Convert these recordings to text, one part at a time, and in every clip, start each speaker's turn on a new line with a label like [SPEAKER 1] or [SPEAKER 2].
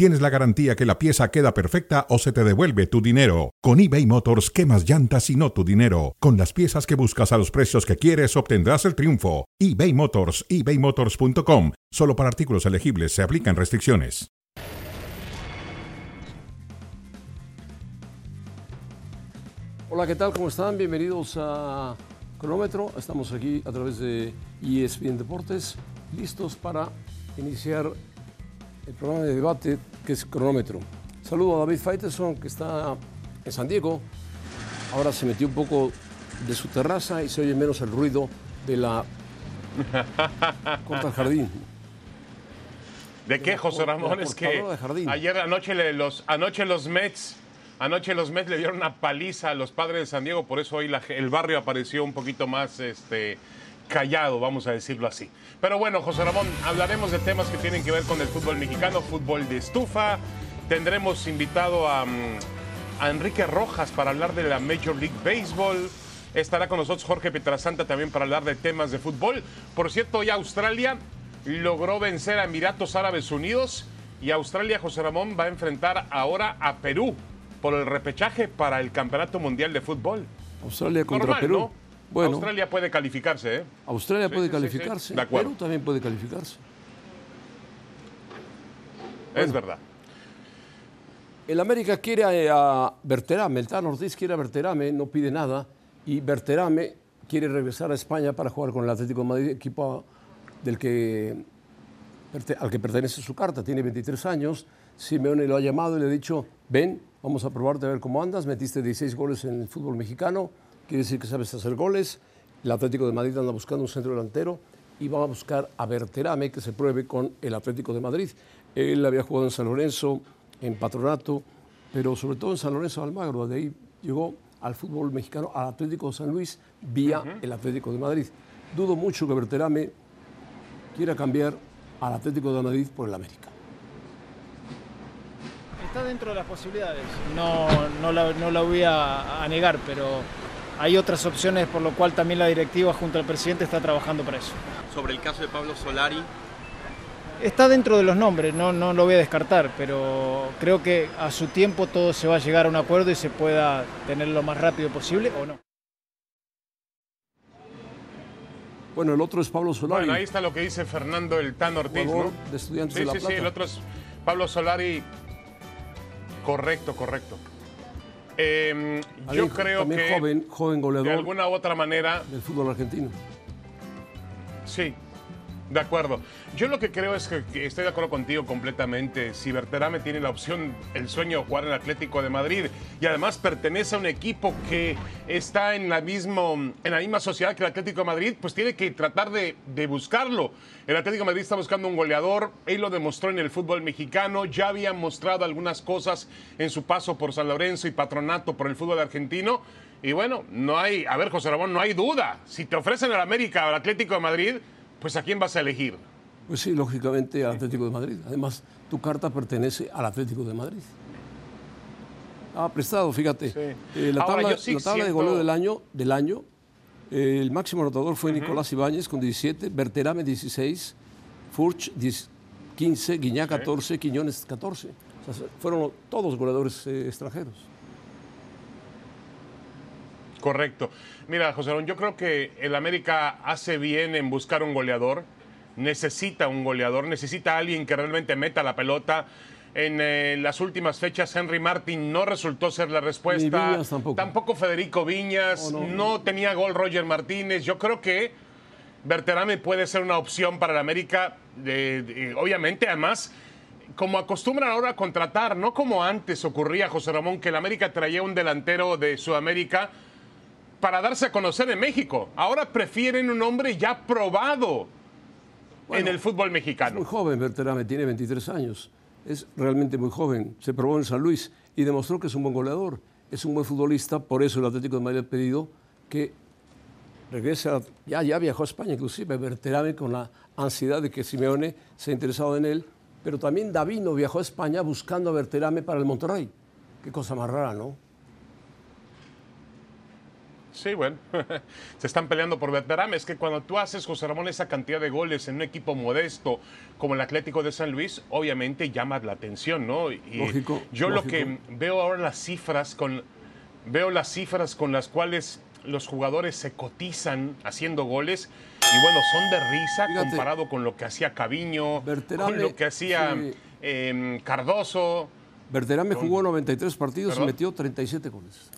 [SPEAKER 1] tienes la garantía que la pieza queda perfecta o se te devuelve tu dinero. Con eBay Motors, quemas llantas y no tu dinero. Con las piezas que buscas a los precios que quieres, obtendrás el triunfo. eBay Motors, ebaymotors.com. Solo para artículos elegibles se aplican restricciones.
[SPEAKER 2] Hola, ¿qué tal? ¿Cómo están? Bienvenidos a Cronómetro. Estamos aquí a través de ESPN Deportes, listos para iniciar el programa de debate que es Cronómetro. Saludo a David Faiteson, que está en San Diego. Ahora se metió un poco de su terraza y se oye menos el ruido de la corta al jardín.
[SPEAKER 3] ¿De qué, José Ramón? Es que ayer anoche le- los, anoche los Mets, anoche los Mets le dieron una paliza a los padres de San Diego, por eso hoy la el barrio apareció un poquito más este, callado, vamos a decirlo así. Pero bueno, José Ramón, hablaremos de temas que tienen que ver con el fútbol mexicano, fútbol de estufa. Tendremos invitado a, mm, a Enrique Rojas para hablar de la Major League Baseball. Estará con nosotros Jorge Pietrasanta también para hablar de temas de fútbol. Por cierto, hoy Australia logró vencer a Emiratos Árabes Unidos y Australia, José Ramón, va a enfrentar ahora a Perú por el repechaje para el Campeonato Mundial de Fútbol.
[SPEAKER 2] Australia contra
[SPEAKER 3] Normal,
[SPEAKER 2] Perú.
[SPEAKER 3] ¿no?
[SPEAKER 2] Bueno,
[SPEAKER 3] Australia puede calificarse, ¿eh?
[SPEAKER 2] Australia
[SPEAKER 3] Sí,
[SPEAKER 2] puede
[SPEAKER 3] sí, sí, sí.
[SPEAKER 2] calificarse.
[SPEAKER 3] De.
[SPEAKER 2] Perú también puede calificarse.
[SPEAKER 3] Es verdad.
[SPEAKER 2] El América quiere a, a Berterame, el Tan Ortiz quiere a Berterame, no pide nada, y Berterame quiere regresar a España para jugar con el Atlético de Madrid, equipo del que, al que pertenece su carta, tiene 23 años, Simeone lo ha llamado y le ha dicho, ven, vamos a probarte a ver cómo andas, metiste 16 goles en el fútbol mexicano, quiere decir que sabes hacer goles, el Atlético de Madrid anda buscando un centro delantero y va a buscar a Berterame que se pruebe con el Atlético de Madrid. Él había jugado en San Lorenzo, en Patronato, pero sobre todo en San Lorenzo de Almagro, de ahí llegó al fútbol mexicano, al Atlético de San Luis, vía el Atlético de Madrid. Dudo mucho que Berterame quiera cambiar al Atlético de Madrid por el América.
[SPEAKER 4] Está dentro de las posibilidades. No, no, la, no la voy a, a negar, pero hay otras opciones por lo cual también la directiva junto al presidente está trabajando para eso.
[SPEAKER 5] sobre el caso de Pablo Solari.
[SPEAKER 4] Está dentro de los nombres, no, no lo voy a descartar, pero creo que a su tiempo todo se va a llegar a un acuerdo y se pueda tener lo más rápido posible o no.
[SPEAKER 2] Bueno, el otro es Pablo Solari,
[SPEAKER 3] Bueno, ahí está lo que dice Fernando el Tan Ortiz, ¿no?
[SPEAKER 2] de Estudiantes
[SPEAKER 3] Sí,
[SPEAKER 2] de La
[SPEAKER 3] sí,
[SPEAKER 2] Plata.
[SPEAKER 3] sí, el otro es Pablo Solari. Correcto, correcto. Eh, yo
[SPEAKER 2] Alguien
[SPEAKER 3] creo que
[SPEAKER 2] joven, joven
[SPEAKER 3] de
[SPEAKER 2] goleador
[SPEAKER 3] alguna u otra manera
[SPEAKER 2] del fútbol argentino.
[SPEAKER 3] Sí, de acuerdo. Yo lo que creo es que, estoy de acuerdo contigo completamente. Si Berterame tiene la opción, el sueño de jugar en el Atlético de Madrid y además pertenece a un equipo que está en la, mismo, en la misma sociedad que el Atlético de Madrid, pues tiene que tratar de, de buscarlo. El Atlético de Madrid está buscando un goleador, él lo demostró en el fútbol mexicano, ya había mostrado algunas cosas en su paso por San Lorenzo y Patronato por el fútbol argentino. Y bueno, no hay, a ver, José Ramón, no hay duda. Si te ofrecen el América o el Atlético de Madrid, pues ¿a quién vas a elegir?
[SPEAKER 2] Pues sí, lógicamente al Atlético de Madrid. Además, tu carta pertenece al Atlético de Madrid. Ah, prestado, fíjate. Eh, la
[SPEAKER 3] Ahora,
[SPEAKER 2] tabla,
[SPEAKER 3] sí
[SPEAKER 2] la tabla de goleo del año, del año eh, el máximo anotador fue Nicolás Ibáñez con 17, Berterame 16, Furch 10 15, Guiñá 14, Quiñones 14. O sea, fueron todos goleadores eh, extranjeros.
[SPEAKER 3] Correcto. Mira, José Ramón, yo creo que el América hace bien en buscar un goleador. Necesita un goleador, necesita alguien que realmente meta la pelota. En eh, las últimas fechas, Henry Martin no resultó ser la respuesta.
[SPEAKER 2] Viñas tampoco.
[SPEAKER 3] Federico Viñas.
[SPEAKER 2] Oh, no,
[SPEAKER 3] no,
[SPEAKER 2] no.
[SPEAKER 3] tenía gol Roger Martínez. Yo creo que Berterame puede ser una opción para el América. obviamente, además, como acostumbran ahora a contratar, no como antes ocurría, José Ramón, que el América traía un delantero de Sudamérica para darse a conocer en México. Ahora prefieren un hombre ya probado en el fútbol
[SPEAKER 2] Muy
[SPEAKER 3] mexicano.
[SPEAKER 2] joven, Berterame, tiene 23 años. Es realmente muy joven. Se probó en San Luis y demostró que es un buen goleador. Es un buen futbolista. Por eso el Atlético de Madrid ha pedido que regresa, ya, ya viajó a España inclusive, Berterame con la ansiedad de que Simeone se ha interesado en él, pero también Davino viajó a España buscando a Berterame para el Monterrey. Qué cosa más rara, ¿no?
[SPEAKER 3] Sí, bueno, se están peleando por Berterame. Es que cuando tú haces, José Ramón, esa cantidad de goles en un equipo modesto como el Atlético de San Luis, obviamente llama la atención, ¿no? Y
[SPEAKER 2] Lógico,
[SPEAKER 3] Yo
[SPEAKER 2] lógico.
[SPEAKER 3] lo que veo ahora las cifras con, veo las cifras con las cuales los jugadores se cotizan haciendo goles y bueno, son de risa
[SPEAKER 2] Fíjate.
[SPEAKER 3] comparado con lo que hacía Caviño, con lo que hacía
[SPEAKER 2] sí.
[SPEAKER 3] em, Cardoso.
[SPEAKER 2] Berterame jugó 93 partidos
[SPEAKER 3] ¿Perdón?
[SPEAKER 2] y metió 37 goles.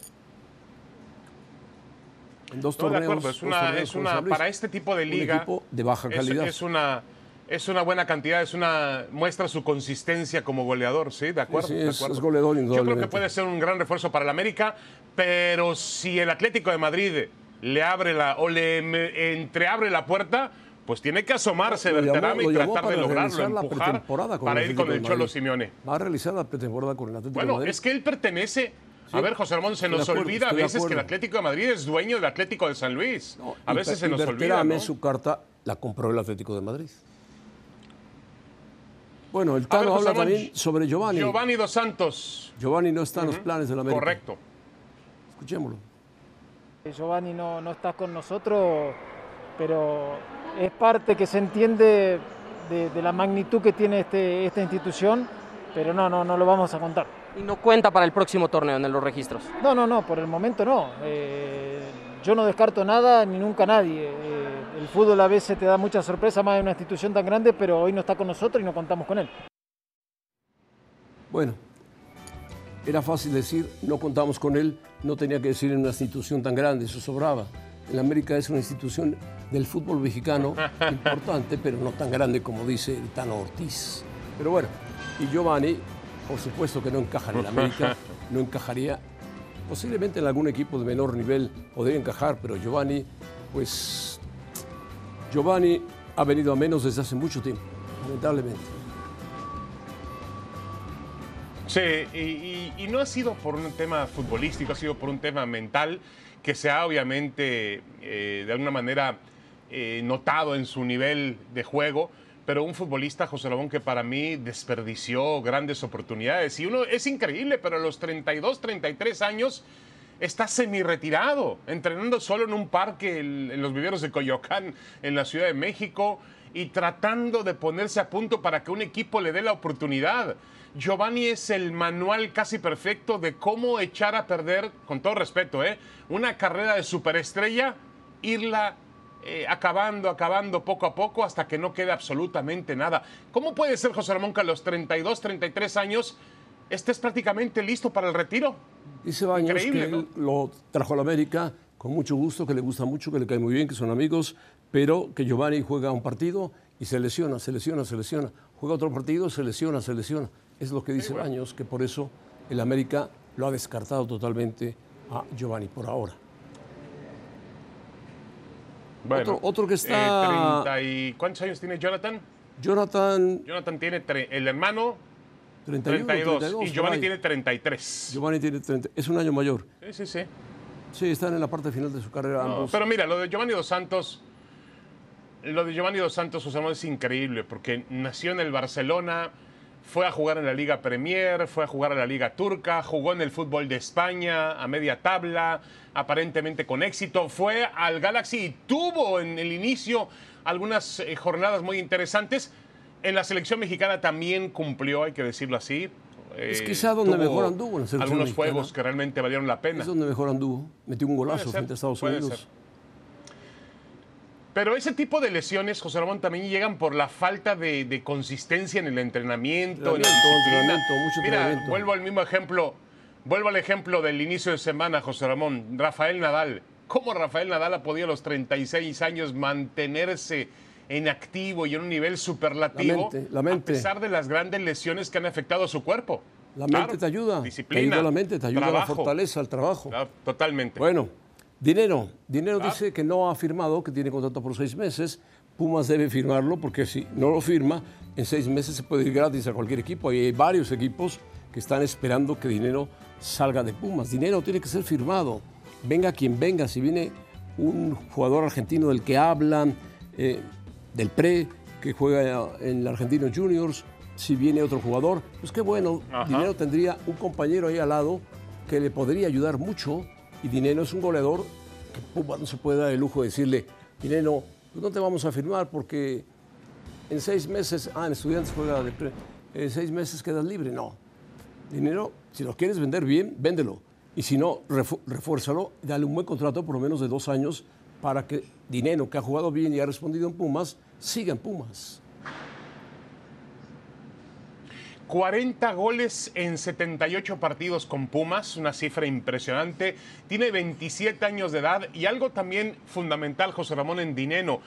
[SPEAKER 2] En dos
[SPEAKER 3] Estoy de
[SPEAKER 2] torneos.
[SPEAKER 3] acuerdo, es una, es una para este tipo de
[SPEAKER 2] Un
[SPEAKER 3] liga
[SPEAKER 2] equipo de baja
[SPEAKER 3] es-
[SPEAKER 2] calidad.
[SPEAKER 3] Es, una es una buena cantidad, es una muestra su consistencia como goleador, sí, de acuerdo.
[SPEAKER 2] sí,
[SPEAKER 3] de
[SPEAKER 2] es-
[SPEAKER 3] acuerdo.
[SPEAKER 2] es goleador,
[SPEAKER 3] Yo creo que puede ser un gran refuerzo para el América, pero si el Atlético de Madrid le abre la o le entreabre la puerta, pues tiene que asomarse
[SPEAKER 2] llamó-
[SPEAKER 3] Berterame y tratar de lograrlo,
[SPEAKER 2] la
[SPEAKER 3] empujar
[SPEAKER 2] con
[SPEAKER 3] para
[SPEAKER 2] el
[SPEAKER 3] ir con el Cholo. Simeone.
[SPEAKER 2] Va a realizar la pretemporada con el Atlético de
[SPEAKER 3] Bueno,
[SPEAKER 2] Madrid.
[SPEAKER 3] es que él pertenece. A ver, José Ramón, se nos
[SPEAKER 2] acuerdo,
[SPEAKER 3] olvida a veces que el. Atlético de Madrid es dueño del Atlético de San Luis.
[SPEAKER 2] No,
[SPEAKER 3] a veces se nos olvida. ¿no?
[SPEAKER 2] su carta la compró el Atlético de Madrid. Bueno, el
[SPEAKER 3] ver,
[SPEAKER 2] Tano habla
[SPEAKER 3] Ramón,
[SPEAKER 2] también sobre Giovanni.
[SPEAKER 3] Giovanni Dos Santos.
[SPEAKER 2] Giovanni no está en los planes de la América.
[SPEAKER 3] Correcto.
[SPEAKER 2] Escuchémoslo.
[SPEAKER 4] Giovanni no, no está con nosotros, pero es parte que se entiende de, de la magnitud que tiene este- esta institución, pero no, no, no lo vamos a contar.
[SPEAKER 6] Y no cuenta para el próximo torneo en los registros.
[SPEAKER 4] No, no, no, por el momento no. Eh, yo no descarto nada ni nunca nadie. Eh, el fútbol a veces te da mucha sorpresa más de una institución tan grande, pero hoy no está con nosotros y no contamos con él.
[SPEAKER 2] Bueno, era fácil decir, no contamos con él, no tenía que decir en una institución tan grande, eso sobraba. El América es una institución del fútbol mexicano importante, pero no tan grande como dice el Tano Ortiz. Pero bueno, y Giovanni, por supuesto que no encaja en América, no encajaría, posiblemente en algún equipo de menor nivel podría encajar, pero Giovanni, pues, Giovanni ha venido a menos desde hace mucho tiempo, lamentablemente.
[SPEAKER 3] Sí, y no ha sido por un tema futbolístico, ha sido por un tema mental que se ha obviamente eh, de alguna manera eh, notado en su nivel de juego, pero un futbolista, José Ramón, que para mí desperdició grandes oportunidades. Y uno es increíble, pero a los 32, 33 años está semi-retirado, entrenando solo en un parque en, en los viveros de Coyoacán, en la Ciudad de México, y tratando de ponerse a punto para que un equipo le dé la oportunidad. Giovanni es el manual casi perfecto de cómo echar a perder, con todo respeto, ¿eh? una carrera de superestrella, irla eh, acabando, acabando poco a poco hasta que no quede absolutamente nada. ¿Cómo puede ser, José Ramón, que a los 32, 33 años estés prácticamente listo para el retiro?
[SPEAKER 2] Dice Baños
[SPEAKER 3] Increíble,
[SPEAKER 2] que él lo trajo a la América con mucho gusto, que le gusta mucho, que le cae muy bien, que son amigos, pero que Giovanni juega un partido y se lesiona, se lesiona, se lesiona. Juega otro partido, se lesiona, se lesiona. Es lo que dice Baños, que por eso el América lo ha descartado totalmente a Giovanni por ahora. Otro- otro que está-
[SPEAKER 3] eh, 30 y- ¿Cuántos años tiene Jonathan?
[SPEAKER 2] Jonathan,
[SPEAKER 3] Jonathan tiene tre- el hermano
[SPEAKER 2] 31,
[SPEAKER 3] 32
[SPEAKER 2] 32,
[SPEAKER 3] y Giovanni tiene 33.
[SPEAKER 2] Giovanni tiene 30, es un año mayor.
[SPEAKER 3] Sí, sí, sí.
[SPEAKER 2] Sí, están en la parte final de su carrera
[SPEAKER 3] No,
[SPEAKER 2] ambos.
[SPEAKER 3] pero mira, lo de Giovanni Dos Santos, lo de Giovanni Dos Santos, Ramón, es increíble porque nació en el Barcelona, fue a jugar en la Liga Premier, fue a jugar en la Liga Turca, jugó en el fútbol de España a media tabla, aparentemente con éxito, fue al Galaxy y tuvo en el inicio algunas eh, jornadas muy interesantes. En la selección mexicana también cumplió, hay que decirlo así.
[SPEAKER 2] Es
[SPEAKER 3] Eh,
[SPEAKER 2] quizá donde mejor anduvo en la selección
[SPEAKER 3] Algunos
[SPEAKER 2] mexicana.
[SPEAKER 3] juegos que realmente valieron la pena.
[SPEAKER 2] Es donde mejor anduvo. Metió un golazo
[SPEAKER 3] ser,
[SPEAKER 2] frente a Estados Unidos.
[SPEAKER 3] ser. Pero ese tipo de lesiones, José Ramón, también llegan por la falta de, de consistencia en el entrenamiento, en la
[SPEAKER 2] Entrenamiento, mucho
[SPEAKER 3] Mira,
[SPEAKER 2] entrenamiento.
[SPEAKER 3] vuelvo al mismo ejemplo, vuelvo al ejemplo del inicio de semana, José Ramón, Rafael Nadal. ¿Cómo Rafael Nadal ha podido a los 36 años mantenerse en activo y en un nivel superlativo
[SPEAKER 2] La mente, la mente.
[SPEAKER 3] a pesar de las grandes lesiones que han afectado a su cuerpo?
[SPEAKER 2] La
[SPEAKER 3] Claro,
[SPEAKER 2] mente te ayuda.
[SPEAKER 3] Disciplina,
[SPEAKER 2] te ayuda la mente, te ayuda la
[SPEAKER 3] trabajo.
[SPEAKER 2] fortaleza, el trabajo.
[SPEAKER 3] Claro, totalmente.
[SPEAKER 2] Bueno, dinero. Dinero
[SPEAKER 3] Ah.
[SPEAKER 2] dice que no ha firmado, que tiene contrato por seis meses. Pumas debe firmarlo porque si no lo firma, en seis meses se puede ir gratis a cualquier equipo. Y hay varios equipos que están esperando que dinero salga de Pumas. Dinero tiene que ser firmado. Venga quien venga, si viene un jugador argentino del que hablan, eh, del pre, que juega en el Argentino Juniors. Si viene otro jugador, pues qué bueno.
[SPEAKER 3] Ajá.
[SPEAKER 2] Dinero tendría un compañero ahí al lado que le podría ayudar mucho. Y Dinero es un goleador que Puma no se puede dar el lujo de decirle, Dinero, pues no te vamos a firmar porque en seis meses, ah, en estudiantes juega de pre, en seis meses quedas libre. No. Dinero, si lo quieres vender bien, véndelo. Y si no, refu- refuérzalo, dale un buen contrato por lo menos de dos años para que Dinero, que ha jugado bien y ha respondido en Pumas, siga en Pumas.
[SPEAKER 3] 40 goles en 78 partidos con Pumas, una cifra impresionante. Tiene 27 años de edad y algo también fundamental, José Ramón en Dineno.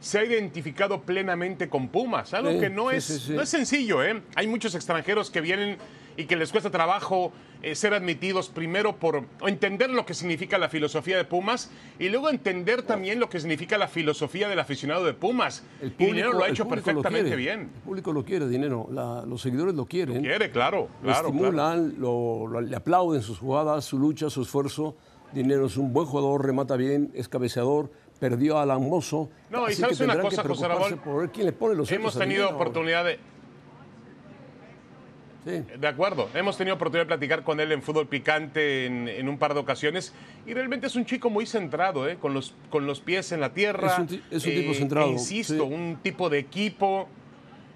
[SPEAKER 3] Se ha identificado plenamente con Pumas, algo
[SPEAKER 2] Sí,
[SPEAKER 3] que no,
[SPEAKER 2] sí,
[SPEAKER 3] es,
[SPEAKER 2] sí.
[SPEAKER 3] no es sencillo. ¿eh? Hay muchos extranjeros que vienen y que les cuesta trabajo eh, ser admitidos primero por entender lo que significa la filosofía de Pumas y luego entender también lo que significa la filosofía del aficionado de Pumas.
[SPEAKER 2] El
[SPEAKER 3] y Dineno lo ha hecho
[SPEAKER 2] público lo
[SPEAKER 3] perfectamente bien.
[SPEAKER 2] El público lo quiere, Dinero. La- los seguidores lo quieren.
[SPEAKER 3] Quiere, claro,
[SPEAKER 2] lo
[SPEAKER 3] claro.
[SPEAKER 2] estimulan, lo- lo- le aplauden sus jugadas, su lucha, su esfuerzo. Dinero es un buen jugador, remata bien, es cabeceador, perdió a Alan Mozo.
[SPEAKER 3] No, y sabes una cosa, José Ramón,
[SPEAKER 2] por ver quién le pone los
[SPEAKER 3] Hemos tenido
[SPEAKER 2] Dinero.
[SPEAKER 3] oportunidad de,
[SPEAKER 2] Sí.
[SPEAKER 3] de acuerdo, hemos tenido oportunidad de platicar con él en fútbol picante en, en un par de ocasiones y realmente es un chico muy centrado, ¿eh? con, los, con los pies en la tierra.
[SPEAKER 2] Es un ti- es un tipo
[SPEAKER 3] eh,
[SPEAKER 2] centrado,
[SPEAKER 3] insisto,
[SPEAKER 2] sí.
[SPEAKER 3] un tipo de equipo.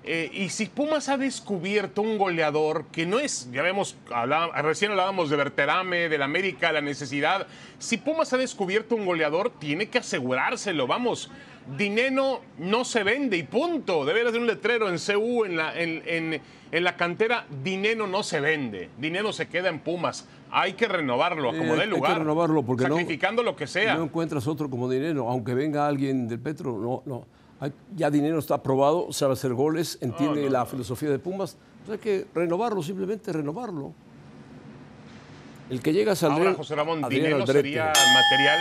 [SPEAKER 3] Eh, y si Pumas ha descubierto un goleador que no es, ya vemos, hablá- recién hablábamos de Berterame, del América, la necesidad. Si Pumas ha descubierto un goleador, tiene que asegurárselo. Vamos, Dineno no se vende y punto. Debe haber un letrero en CU, en la, en, en- en la cantera. Dineno no se vende. Dineno se queda en Pumas. Hay que renovarlo, como
[SPEAKER 2] hay-
[SPEAKER 3] dé
[SPEAKER 2] hay que
[SPEAKER 3] lugar.
[SPEAKER 2] renovarlo porque no-
[SPEAKER 3] sacrificando lo que sea.
[SPEAKER 2] No encuentras otro como Dinero, aunque venga alguien del Petro, no, no. Hay- Ya Dinero está aprobado, sabe hacer goles, entiende
[SPEAKER 3] no,
[SPEAKER 2] la
[SPEAKER 3] no.
[SPEAKER 2] filosofía de Pumas. Pues hay que renovarlo, simplemente renovarlo. El que llega a
[SPEAKER 3] Ahora, José Ramón, Dineno sería material.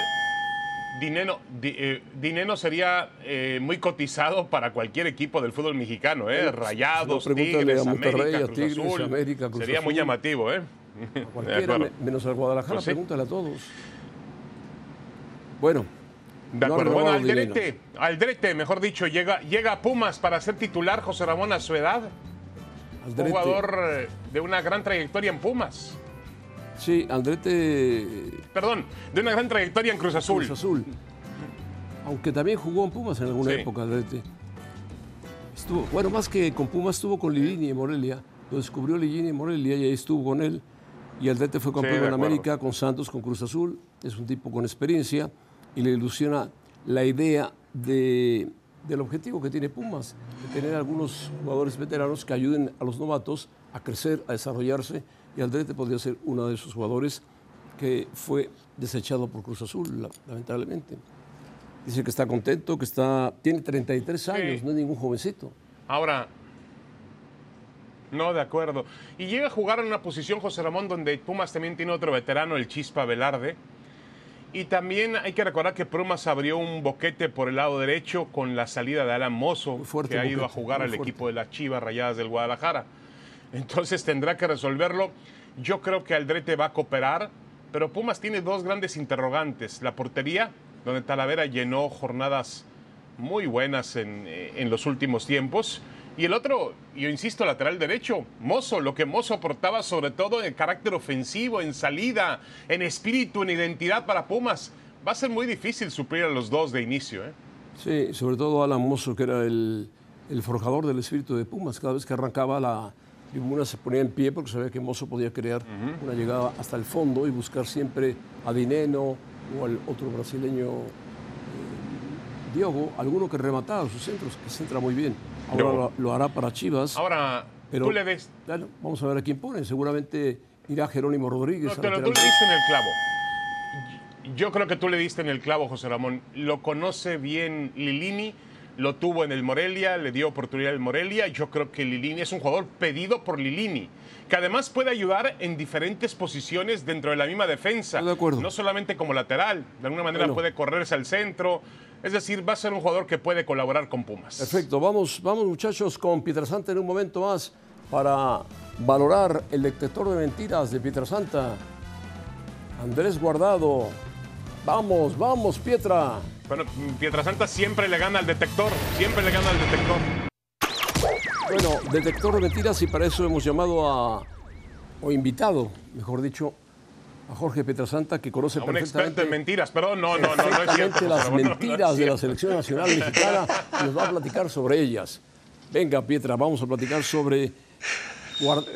[SPEAKER 3] Dineno, di- eh, Dineno sería eh, muy cotizado para cualquier equipo del fútbol mexicano, ¿eh? Rayados,
[SPEAKER 2] no,
[SPEAKER 3] Tigres,
[SPEAKER 2] a Monterrey,
[SPEAKER 3] América, Cruz
[SPEAKER 2] Tigres,
[SPEAKER 3] Azul.
[SPEAKER 2] América, Cruz
[SPEAKER 3] sería muy llamativo, ¿eh?
[SPEAKER 2] Cualquiera, me- menos al Guadalajara,
[SPEAKER 3] Pues sí.
[SPEAKER 2] pregúntale a todos. Bueno.
[SPEAKER 3] De
[SPEAKER 2] no.
[SPEAKER 3] Bueno. Aldrete, Aldrete, mejor dicho, llega, llega a Pumas para ser titular José Ramón a su edad. Un
[SPEAKER 2] Aldrete.
[SPEAKER 3] jugador eh, de una gran trayectoria en Pumas.
[SPEAKER 2] Sí, Aldrete
[SPEAKER 3] Perdón, de una gran trayectoria en Cruz Azul.
[SPEAKER 2] Cruz Azul. Aunque también jugó en Pumas en alguna
[SPEAKER 3] Sí.
[SPEAKER 2] época, Aldrete. Estuvo, bueno, más que con Pumas estuvo con Lilini en Morelia. Lo descubrió Lilini en Morelia y ahí estuvo con él. Y Aldrete fue campeón en. América con Santos, con Cruz Azul. Es un tipo con experiencia y le ilusiona la idea de- del objetivo que tiene Pumas, de tener algunos jugadores veteranos que ayuden a los novatos a crecer, a desarrollarse. Y Aldrete podría ser uno de esos jugadores que fue desechado por Cruz Azul, la- lamentablemente. Dice que está contento, que está, tiene 33 años, no es ningún jovencito.
[SPEAKER 3] Ahora, no, de acuerdo. Y llega a jugar en una posición, José Ramón, donde Pumas también tiene otro veterano, el Chispa Velarde. Y también hay que recordar que Pumas abrió un boquete por el lado derecho con la salida de Alan Mozo,
[SPEAKER 2] fuerte
[SPEAKER 3] que ha ido a jugar al
[SPEAKER 2] fuerte.
[SPEAKER 3] equipo de las Chivas Rayadas del Guadalajara. Entonces tendrá que resolverlo. Yo creo que Aldrete va a cooperar, pero Pumas tiene dos grandes interrogantes. La portería, donde Talavera llenó jornadas muy buenas en, eh, en los últimos tiempos. Y el otro, yo insisto, lateral derecho, Mozo, lo que Mozo aportaba sobre todo en carácter ofensivo, en salida, en espíritu, en identidad para Pumas. Va a ser muy difícil suplir a los dos de inicio. ¿eh?
[SPEAKER 2] Sí, sobre todo Alan Mozo, que era el, el forjador del espíritu de Pumas. Cada vez que arrancaba la tribuna se ponía en pie porque sabía que Mozo podía crear una llegada hasta el fondo y buscar siempre a Dineno o al otro brasileño, eh, Diogo, alguno que remataba sus centros, que centra muy bien. Ahora lo, lo hará para Chivas.
[SPEAKER 3] Ahora,
[SPEAKER 2] Pero-
[SPEAKER 3] tú le
[SPEAKER 2] Bueno, vamos a ver a quién pone. Seguramente irá Jerónimo Rodríguez.
[SPEAKER 3] No, pero tú le diste en el clavo. Yo creo que tú le diste en el clavo, José Ramón. Lo conoce bien Lilini, lo tuvo en el Morelia, le dio oportunidad al Morelia. Yo creo que Lilini es un jugador pedido por Lilini, que además puede ayudar en diferentes posiciones dentro de la misma defensa.
[SPEAKER 2] Estoy de acuerdo.
[SPEAKER 3] No solamente como lateral, de alguna manera
[SPEAKER 2] Bueno.
[SPEAKER 3] puede correrse al centro. Es decir, va a ser un jugador que puede colaborar con Pumas.
[SPEAKER 2] Perfecto, vamos, vamos muchachos con Pietrasanta en un momento más para valorar el detector de mentiras de Pietrasanta. Andrés Guardado Vamos, vamos, Pietra.
[SPEAKER 3] Bueno, Pietrasanta siempre le gana al detector, siempre le gana al detector.
[SPEAKER 2] Bueno, detector de mentiras y para eso hemos llamado a, o invitado, mejor dicho, a Jorge Pietrasanta que conoce
[SPEAKER 3] A un experto
[SPEAKER 2] perfectamente
[SPEAKER 3] en mentiras, perdón, no, no, no, no es cierto.
[SPEAKER 2] las
[SPEAKER 3] no, es
[SPEAKER 2] mentiras de la selección nacional mexicana y nos va a platicar sobre ellas. Venga, Pietra, vamos a platicar sobre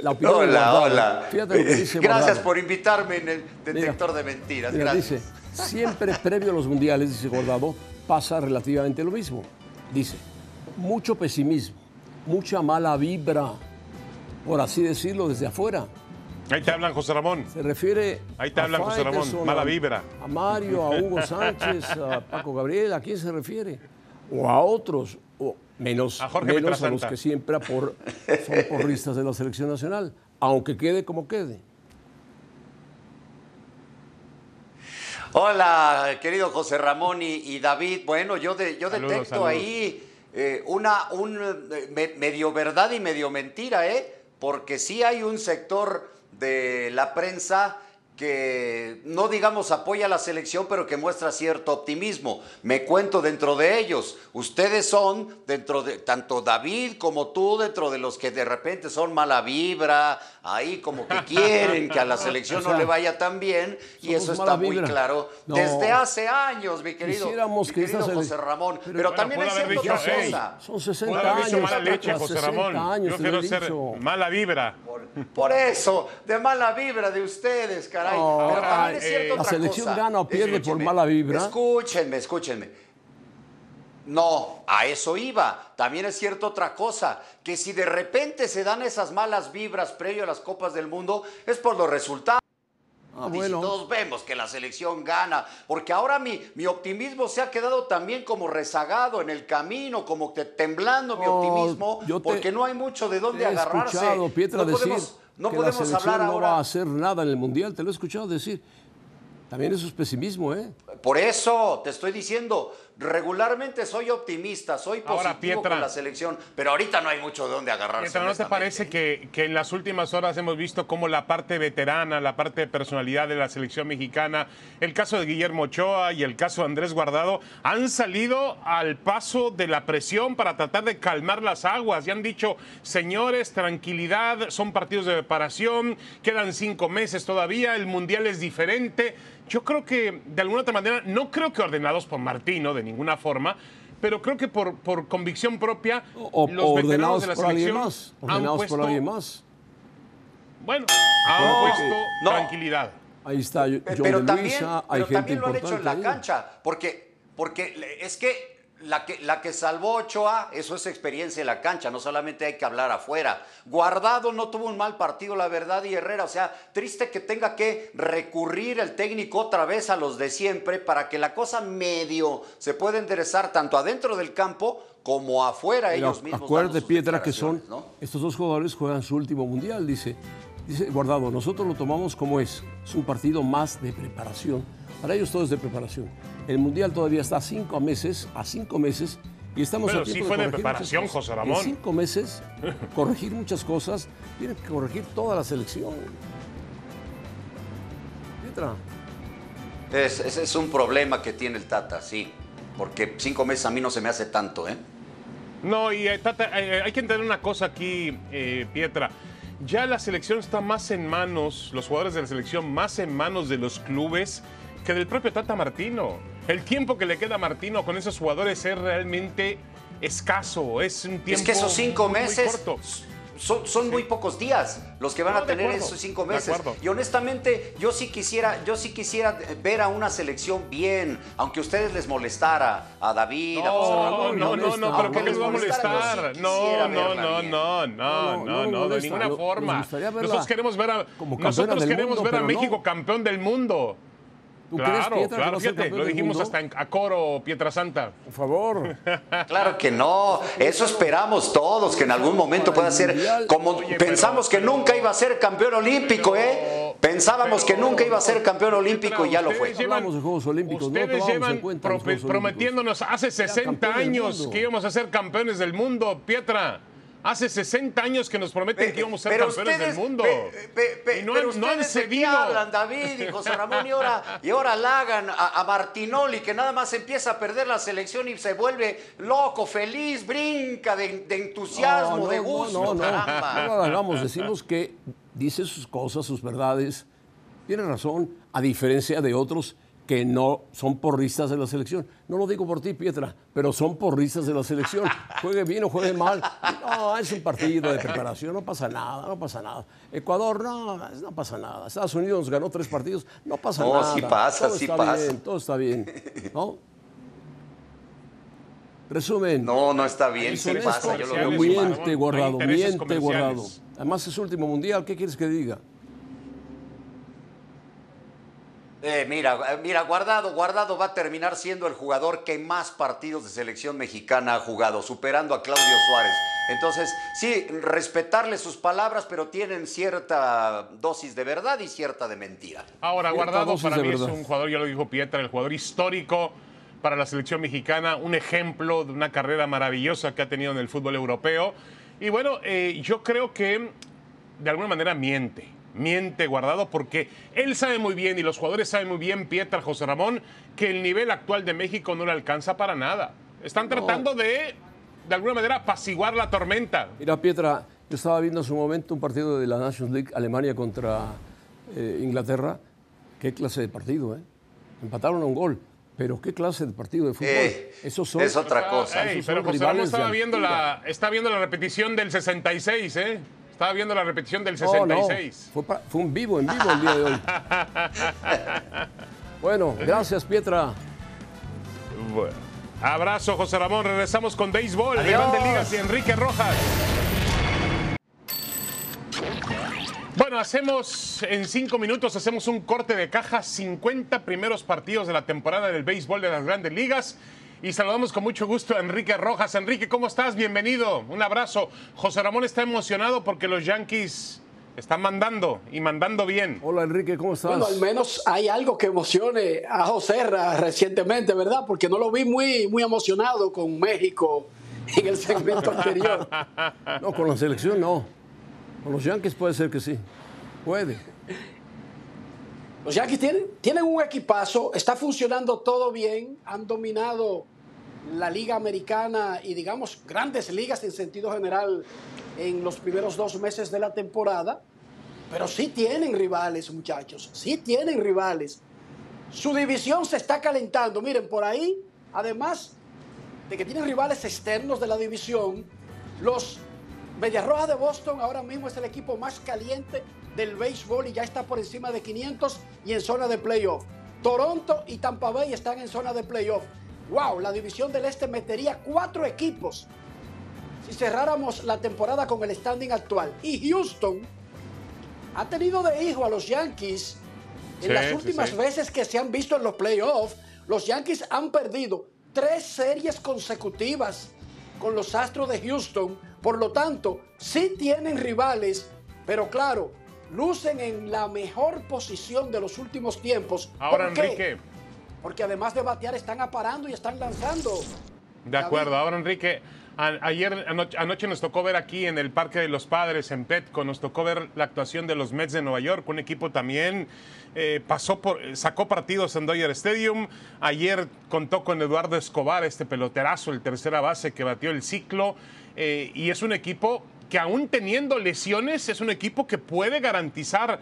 [SPEAKER 2] la opinión de
[SPEAKER 7] Hola, hola.
[SPEAKER 2] Fíjate lo que dice
[SPEAKER 7] Gracias
[SPEAKER 2] Guardado.
[SPEAKER 7] por invitarme en el
[SPEAKER 2] Mira,
[SPEAKER 7] detector de mentiras.
[SPEAKER 2] mira,
[SPEAKER 7] Gracias.
[SPEAKER 2] dice, siempre previo a los mundiales, dice Guardado, pasa relativamente lo mismo. Dice, mucho pesimismo, mucha mala vibra, por así decirlo, desde afuera.
[SPEAKER 3] Ahí te hablan, José Ramón.
[SPEAKER 2] Se refiere
[SPEAKER 3] Ahí te
[SPEAKER 2] a
[SPEAKER 3] hablan, José Ramón, mala
[SPEAKER 2] a-
[SPEAKER 3] vibra.
[SPEAKER 2] A Mario, a Hugo Sánchez, a Paco Gabriel, ¿a quién se refiere? O a otros, o menos,
[SPEAKER 3] A Jorge
[SPEAKER 2] menos a los que siempre apor- son porristas de la selección nacional, aunque quede como quede.
[SPEAKER 7] Hola, querido José Ramón y, y David. Bueno, yo, de- yo
[SPEAKER 3] Saludos,
[SPEAKER 7] detecto
[SPEAKER 3] saludos.
[SPEAKER 7] ahí eh, una un, eh, me- medio verdad y medio mentira, ¿eh? Porque sí hay un sector de la prensa que no digamos apoya a la selección, pero que muestra cierto optimismo. Me cuento dentro de ellos. Ustedes son, dentro de, tanto David como tú, dentro de los que de repente son mala vibra, ahí como que quieren que a la selección
[SPEAKER 2] O sea,
[SPEAKER 7] no le vaya tan bien, y eso está muy
[SPEAKER 2] vibra.
[SPEAKER 7] claro
[SPEAKER 2] No.
[SPEAKER 7] desde hace años, mi querido,
[SPEAKER 2] Quisiéramos
[SPEAKER 7] mi
[SPEAKER 2] que
[SPEAKER 7] querido José Ramón. Pero,
[SPEAKER 2] Pero-
[SPEAKER 7] también
[SPEAKER 3] Bueno,
[SPEAKER 7] cierta
[SPEAKER 3] dicho,
[SPEAKER 7] otra
[SPEAKER 3] "Ey,
[SPEAKER 7] cosa.
[SPEAKER 2] Son 60
[SPEAKER 3] Puede haber dicho
[SPEAKER 2] años.
[SPEAKER 3] mala leche, José
[SPEAKER 2] 60
[SPEAKER 3] Ramón.
[SPEAKER 2] años,
[SPEAKER 3] Yo quiero ser
[SPEAKER 2] dicho.
[SPEAKER 3] mala vibra.
[SPEAKER 7] Por, por eso, de mala vibra de ustedes, caray.
[SPEAKER 2] No,
[SPEAKER 7] Pero también es
[SPEAKER 3] eh,
[SPEAKER 7] cierta
[SPEAKER 2] la
[SPEAKER 7] otra
[SPEAKER 2] selección
[SPEAKER 7] cosa.
[SPEAKER 2] gana o pierde por mala vibra.
[SPEAKER 7] Escúchenme, escúchenme. No, a eso iba. También es cierto otra cosa, que si de repente se dan esas malas vibras previo a las Copas del Mundo, es por los resultados.
[SPEAKER 2] Ah,
[SPEAKER 7] Y si todos vemos que la selección gana, porque ahora mi, mi optimismo se ha quedado también como rezagado en el camino, como que temblando mi
[SPEAKER 2] No,
[SPEAKER 7] optimismo,
[SPEAKER 2] yo te-
[SPEAKER 7] porque no hay mucho de dónde
[SPEAKER 2] Te he
[SPEAKER 7] agarrarse.
[SPEAKER 2] escuchado, Pietra,
[SPEAKER 7] no
[SPEAKER 2] decir
[SPEAKER 7] podemos, no
[SPEAKER 2] que la
[SPEAKER 7] podemos
[SPEAKER 2] selección
[SPEAKER 7] hablar
[SPEAKER 2] no va a hacer nada en el Mundial. Te lo he escuchado decir. También eso es pesimismo, ¿eh?
[SPEAKER 7] Por eso te estoy diciendo, regularmente soy optimista, soy positivo
[SPEAKER 3] Ahora, Pietra.
[SPEAKER 7] con la selección, pero ahorita no hay mucho de dónde agarrarse.
[SPEAKER 3] Mientras, ¿no te parece que, que en las últimas horas hemos visto cómo la parte veterana, la parte de personalidad de la selección mexicana, el caso de Guillermo Ochoa y el caso de Andrés Guardado, han salido al paso de la presión para tratar de calmar las aguas y han dicho, señores, tranquilidad, son partidos de preparación, quedan cinco meses todavía, el Mundial es diferente. Yo creo que, de alguna otra manera, no creo que ordenados por Martino de ninguna forma, pero creo que por, por convicción propia,
[SPEAKER 2] O,
[SPEAKER 3] los
[SPEAKER 2] o
[SPEAKER 3] veteranos
[SPEAKER 2] ordenados
[SPEAKER 3] de la selección
[SPEAKER 2] más.
[SPEAKER 3] han
[SPEAKER 2] Ordenados
[SPEAKER 3] puesto,
[SPEAKER 2] por alguien más.
[SPEAKER 3] bueno, han
[SPEAKER 7] No,
[SPEAKER 3] puesto
[SPEAKER 7] no.
[SPEAKER 3] tranquilidad.
[SPEAKER 2] Ahí está John
[SPEAKER 7] Pe-
[SPEAKER 2] de
[SPEAKER 7] pero
[SPEAKER 2] Luisa,
[SPEAKER 7] también,
[SPEAKER 2] hay
[SPEAKER 7] pero
[SPEAKER 2] gente
[SPEAKER 7] también lo han hecho en la
[SPEAKER 2] ahí.
[SPEAKER 7] cancha, porque, porque es que la, que la que salvó Ochoa, eso es experiencia en la cancha, no solamente hay que hablar afuera. Guardado no tuvo un mal partido, la verdad, y Herrera, o sea, triste que tenga que recurrir el técnico otra vez a los de siempre para que la cosa medio se pueda enderezar tanto adentro del campo como afuera ellos mismos.
[SPEAKER 2] acuérdate, Pietra, que son estos dos jugadores juegan su último mundial, dice. Dice Guardado, nosotros lo tomamos como es. Es un partido más de preparación. Para ellos todo es de preparación. El mundial todavía está a cinco meses, a cinco meses, y estamos
[SPEAKER 3] Pero
[SPEAKER 2] a tiempo
[SPEAKER 3] sí fue de
[SPEAKER 2] corregir muchas
[SPEAKER 3] preparación,
[SPEAKER 2] cosas.
[SPEAKER 3] José Ramón.
[SPEAKER 2] En cinco meses, corregir muchas cosas, tienen que corregir toda la selección. Pietra.
[SPEAKER 7] Es, ese es un problema que tiene el Tata, sí. Porque cinco meses a mí no se me hace tanto, ¿eh?
[SPEAKER 3] No, y eh, Tata, eh, hay que entender una cosa aquí, eh, Pietra. Ya la selección está más en manos, los jugadores de la selección, más en manos de los clubes que del propio Tata Martino. El tiempo que le queda a Martino con esos jugadores es realmente escaso, es un tiempo
[SPEAKER 7] Es que esos cinco
[SPEAKER 3] muy, muy
[SPEAKER 7] meses
[SPEAKER 3] corto.
[SPEAKER 7] son, son muy pocos días los que van
[SPEAKER 3] No,
[SPEAKER 7] a tener
[SPEAKER 3] acuerdo,
[SPEAKER 7] esos cinco meses. Y honestamente, yo sí quisiera, yo sí quisiera ver a una selección bien, aunque a ustedes les molestara, a David, a José
[SPEAKER 3] No,
[SPEAKER 7] Ramón.
[SPEAKER 3] no, no, no, pero
[SPEAKER 7] Aunque
[SPEAKER 3] ¿por qué les va a
[SPEAKER 7] sí
[SPEAKER 3] molestar? No, no, no, no, no,
[SPEAKER 2] No,
[SPEAKER 3] no,
[SPEAKER 2] no, no
[SPEAKER 3] no, de ninguna forma. Nosotros queremos ver a, nosotros queremos
[SPEAKER 2] mundo,
[SPEAKER 3] ver a
[SPEAKER 2] pero
[SPEAKER 3] México
[SPEAKER 2] no.
[SPEAKER 3] campeón del mundo.
[SPEAKER 2] ¿Tú crees,
[SPEAKER 3] Claro,
[SPEAKER 2] Pietra, que
[SPEAKER 3] claro, fíjate, lo dijimos
[SPEAKER 2] mundo?
[SPEAKER 3] hasta en a coro, Pietra Santa.
[SPEAKER 2] Por favor.
[SPEAKER 7] Claro que no, eso esperamos todos, que en algún momento pueda ser como
[SPEAKER 3] Oye,
[SPEAKER 7] pensamos
[SPEAKER 3] pero-
[SPEAKER 7] que nunca iba a ser campeón olímpico, ¿eh? Pensábamos que nunca iba a ser campeón olímpico y ya lo fue.
[SPEAKER 3] Ustedes llevan-
[SPEAKER 2] de Juegos Olímpicos,
[SPEAKER 3] Ustedes llevan
[SPEAKER 2] Juegos
[SPEAKER 3] prometiéndonos hace 60
[SPEAKER 2] campeón del
[SPEAKER 3] años que íbamos a ser campeones del mundo, Pietra. Hace 60 años que nos prometen que íbamos a ser campeones
[SPEAKER 7] ustedes,
[SPEAKER 3] del mundo.
[SPEAKER 7] pe- pe- pe-
[SPEAKER 3] y no,
[SPEAKER 7] pero
[SPEAKER 3] han- no han cedido.
[SPEAKER 7] hablan, David y José Ramón, y ahora, y ahora halagan a, a Martinoli, que nada más empieza a perder la selección y se vuelve loco, feliz, brinca de, de entusiasmo, de gusto,
[SPEAKER 2] no, no,
[SPEAKER 7] caramba.
[SPEAKER 2] No hagamos, decimos que dice sus cosas, sus verdades. Tiene razón, a diferencia de otros que no son porristas de la selección. No lo digo por ti, Pietra, pero son porristas de la selección. Juegue bien o juegue mal. No, es un partido de preparación, no pasa nada, no pasa nada. Ecuador, no, no pasa nada. Estados Unidos ganó tres partidos, no pasa
[SPEAKER 7] No,
[SPEAKER 2] nada.
[SPEAKER 7] sí pasa,
[SPEAKER 2] Todo
[SPEAKER 7] sí
[SPEAKER 2] está
[SPEAKER 7] pasa.
[SPEAKER 2] Bien, todo está bien, ¿no? Resumen.
[SPEAKER 7] No, no está bien, sí pasa, yo lo veo
[SPEAKER 2] miente, guardado, miente, guardado. Además es su último mundial, ¿qué quieres que diga?
[SPEAKER 7] Eh, mira, eh, mira, Guardado, Guardado va a terminar siendo el jugador que más partidos de selección mexicana ha jugado, superando a Claudio Suárez. Entonces, sí, respetarle sus palabras, pero tienen cierta dosis de verdad y cierta de mentira.
[SPEAKER 3] Ahora, Guardado para mí es un jugador, ya lo dijo Pietra, el jugador histórico para la selección mexicana, un ejemplo de una carrera maravillosa que ha tenido en el fútbol europeo. Y bueno, eh, yo creo que de alguna manera miente, miente Guardado, porque él sabe muy bien y los jugadores saben muy bien, Pietra, José Ramón, que el nivel actual de México no le alcanza para nada. Están tratando de, de alguna manera, apaciguar la tormenta.
[SPEAKER 2] Mira, Pietra, yo estaba viendo en su momento un partido de la Nations League, Alemania contra eh, Inglaterra. Qué clase de partido, ¿eh? Empataron a un gol. Pero qué clase de partido de fútbol.
[SPEAKER 7] Eh,
[SPEAKER 2] son,
[SPEAKER 7] es otra cosa.
[SPEAKER 3] Ey, pero José Ramón estaba viendo, la, está viendo la repetición del 66, ¿eh? Estaba viendo la repetición del
[SPEAKER 2] No, no,
[SPEAKER 3] 66.
[SPEAKER 2] fue, un vivo, en vivo el día de hoy. bueno, gracias, Pietra.
[SPEAKER 3] Bueno. Abrazo, José Ramón. Regresamos con béisbol de Ligas y Enrique Rojas. Bueno, hacemos en cinco minutos, hacemos un corte de caja, 50 primeros partidos de la temporada del béisbol de las grandes ligas. Y saludamos con mucho gusto a Enrique Rojas. Enrique, ¿cómo estás? Bienvenido. Un abrazo. José Ramón está emocionado porque los Yankees están mandando y mandando bien.
[SPEAKER 2] Hola, Enrique, ¿cómo estás?
[SPEAKER 8] Bueno, al menos hay algo que emocione a José Ra recientemente, ¿verdad? Porque no lo vi muy, muy emocionado con México en el segmento anterior.
[SPEAKER 2] No, con la selección no. Con los Yankees puede ser que sí. Puede.
[SPEAKER 8] Los Yankees tienen, un equipazo, está funcionando todo bien, han dominado la liga americana y digamos grandes ligas en sentido general en los primeros dos meses de la temporada, pero sí tienen rivales, muchachos, sí tienen rivales. Su división se está calentando, miren, por ahí, además de que tienen rivales externos de la división, los Medias Rojas de Boston ahora mismo es el equipo más caliente del béisbol y ya está por encima de 500 y en zona de playoff. Toronto y Tampa Bay están en zona de playoff. Wow, la división del este metería cuatro equipos si cerráramos la temporada con el standing actual. Y Houston ha tenido de hijo a los Yankees en
[SPEAKER 3] Sí,
[SPEAKER 8] las
[SPEAKER 3] sí,
[SPEAKER 8] últimas
[SPEAKER 3] sí.
[SPEAKER 8] veces que se han visto en los playoffs. Los Yankees han perdido tres series consecutivas con los Astros de Houston. Por lo tanto, sí tienen rivales, pero claro, lucen en la mejor posición de los últimos tiempos.
[SPEAKER 3] Ahora,
[SPEAKER 8] ¿Por qué?
[SPEAKER 3] Enrique.
[SPEAKER 8] Porque además de batear, están aparando y están lanzando.
[SPEAKER 3] De acuerdo. Ahora, Enrique, ayer anoche, anoche nos tocó ver aquí en el Parque de los Padres, en Petco, nos tocó ver la actuación de los Mets de Nueva York, un equipo también eh, pasó por, sacó partidos en Dodger Stadium. Ayer contó con Eduardo Escobar, este peloterazo, el tercera base que batió el ciclo. eh, y es un equipo que aún teniendo lesiones, es un equipo que puede garantizar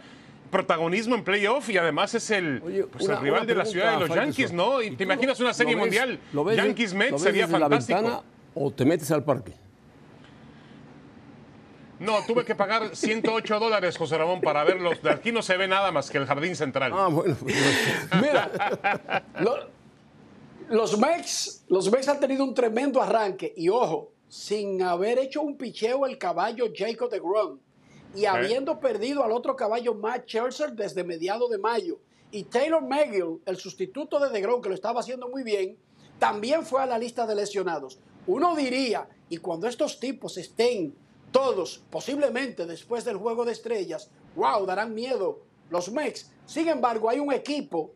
[SPEAKER 3] protagonismo en playoff y además es el,
[SPEAKER 2] Oye,
[SPEAKER 3] pues,
[SPEAKER 2] una-
[SPEAKER 3] el rival de la ciudad de los. Yankees, ¿no? Y
[SPEAKER 2] ¿Y
[SPEAKER 3] te imaginas una serie
[SPEAKER 2] lo ves-
[SPEAKER 3] mundial
[SPEAKER 2] lo ves de-
[SPEAKER 3] Yankees
[SPEAKER 2] lo
[SPEAKER 3] Mets
[SPEAKER 2] ves
[SPEAKER 3] sería fantástico.
[SPEAKER 2] O te metes al parque?
[SPEAKER 3] No, tuve que pagar 108 dólares, José Ramón, para verlos. De aquí no se ve nada más que el jardín central.
[SPEAKER 2] Ah, bueno. pues,
[SPEAKER 8] Mira, lo- los Mex, los Mex han tenido un tremendo arranque y ojo, sin haber hecho un picheo el caballo Jacob de Grom y habiendo perdido al otro caballo Matt Scherzer desde mediados de mayo y Taylor McGill, el sustituto de DeGrom que lo estaba haciendo muy bien, también fue a la lista de lesionados. Uno diría, y cuando estos tipos estén todos, posiblemente después del juego de estrellas, wow, darán miedo los Mex. Sin embargo, hay un equipo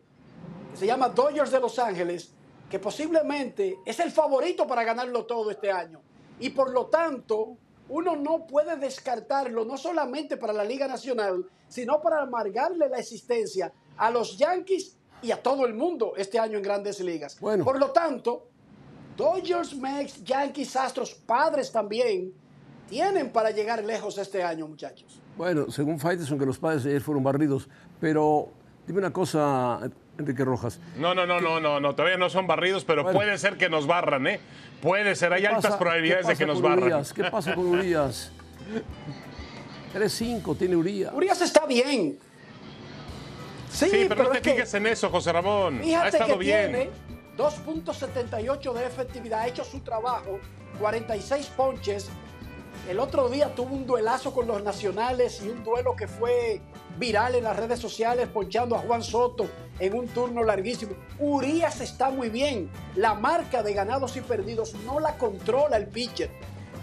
[SPEAKER 8] que se llama Dodgers de Los Ángeles, que posiblemente es el favorito para ganarlo todo este año. Y por lo tanto, uno no puede descartarlo, no solamente para la Liga Nacional, sino para amargarle la existencia a los Yankees y a todo el mundo este año en grandes ligas.
[SPEAKER 2] Bueno.
[SPEAKER 8] Por lo tanto, Dodgers, Mex, Yankees, Astros, padres también, tienen para llegar lejos este año, muchachos.
[SPEAKER 2] Bueno, según Faitelson, que los padres ayer fueron barridos, pero dime una cosa, Enrique Rojas.
[SPEAKER 3] No, no, no, no, no, no, todavía no son barridos, pero
[SPEAKER 2] Bueno.
[SPEAKER 3] puede ser que nos barran, ¿eh? Puede ser, hay
[SPEAKER 2] ¿Qué
[SPEAKER 3] altas
[SPEAKER 2] pasa-
[SPEAKER 3] probabilidades de que nos barran.
[SPEAKER 2] Urias? ¿Qué pasa con Urias? 3-5 tiene Urias.
[SPEAKER 8] Urias está bien. Sí,
[SPEAKER 3] Sí, pero, no te
[SPEAKER 8] que
[SPEAKER 3] fijes en eso, José Ramón. ha
[SPEAKER 8] Fíjate
[SPEAKER 3] estado
[SPEAKER 8] que
[SPEAKER 3] bien.
[SPEAKER 8] tiene 2.78 de efectividad, ha hecho su trabajo, 46 ponches. El otro día tuvo un duelazo con los nacionales y un duelo que fue viral en las redes sociales, ponchando a Juan Soto en un turno larguísimo. Urias está muy bien. La marca de ganados y perdidos no la controla el pitcher.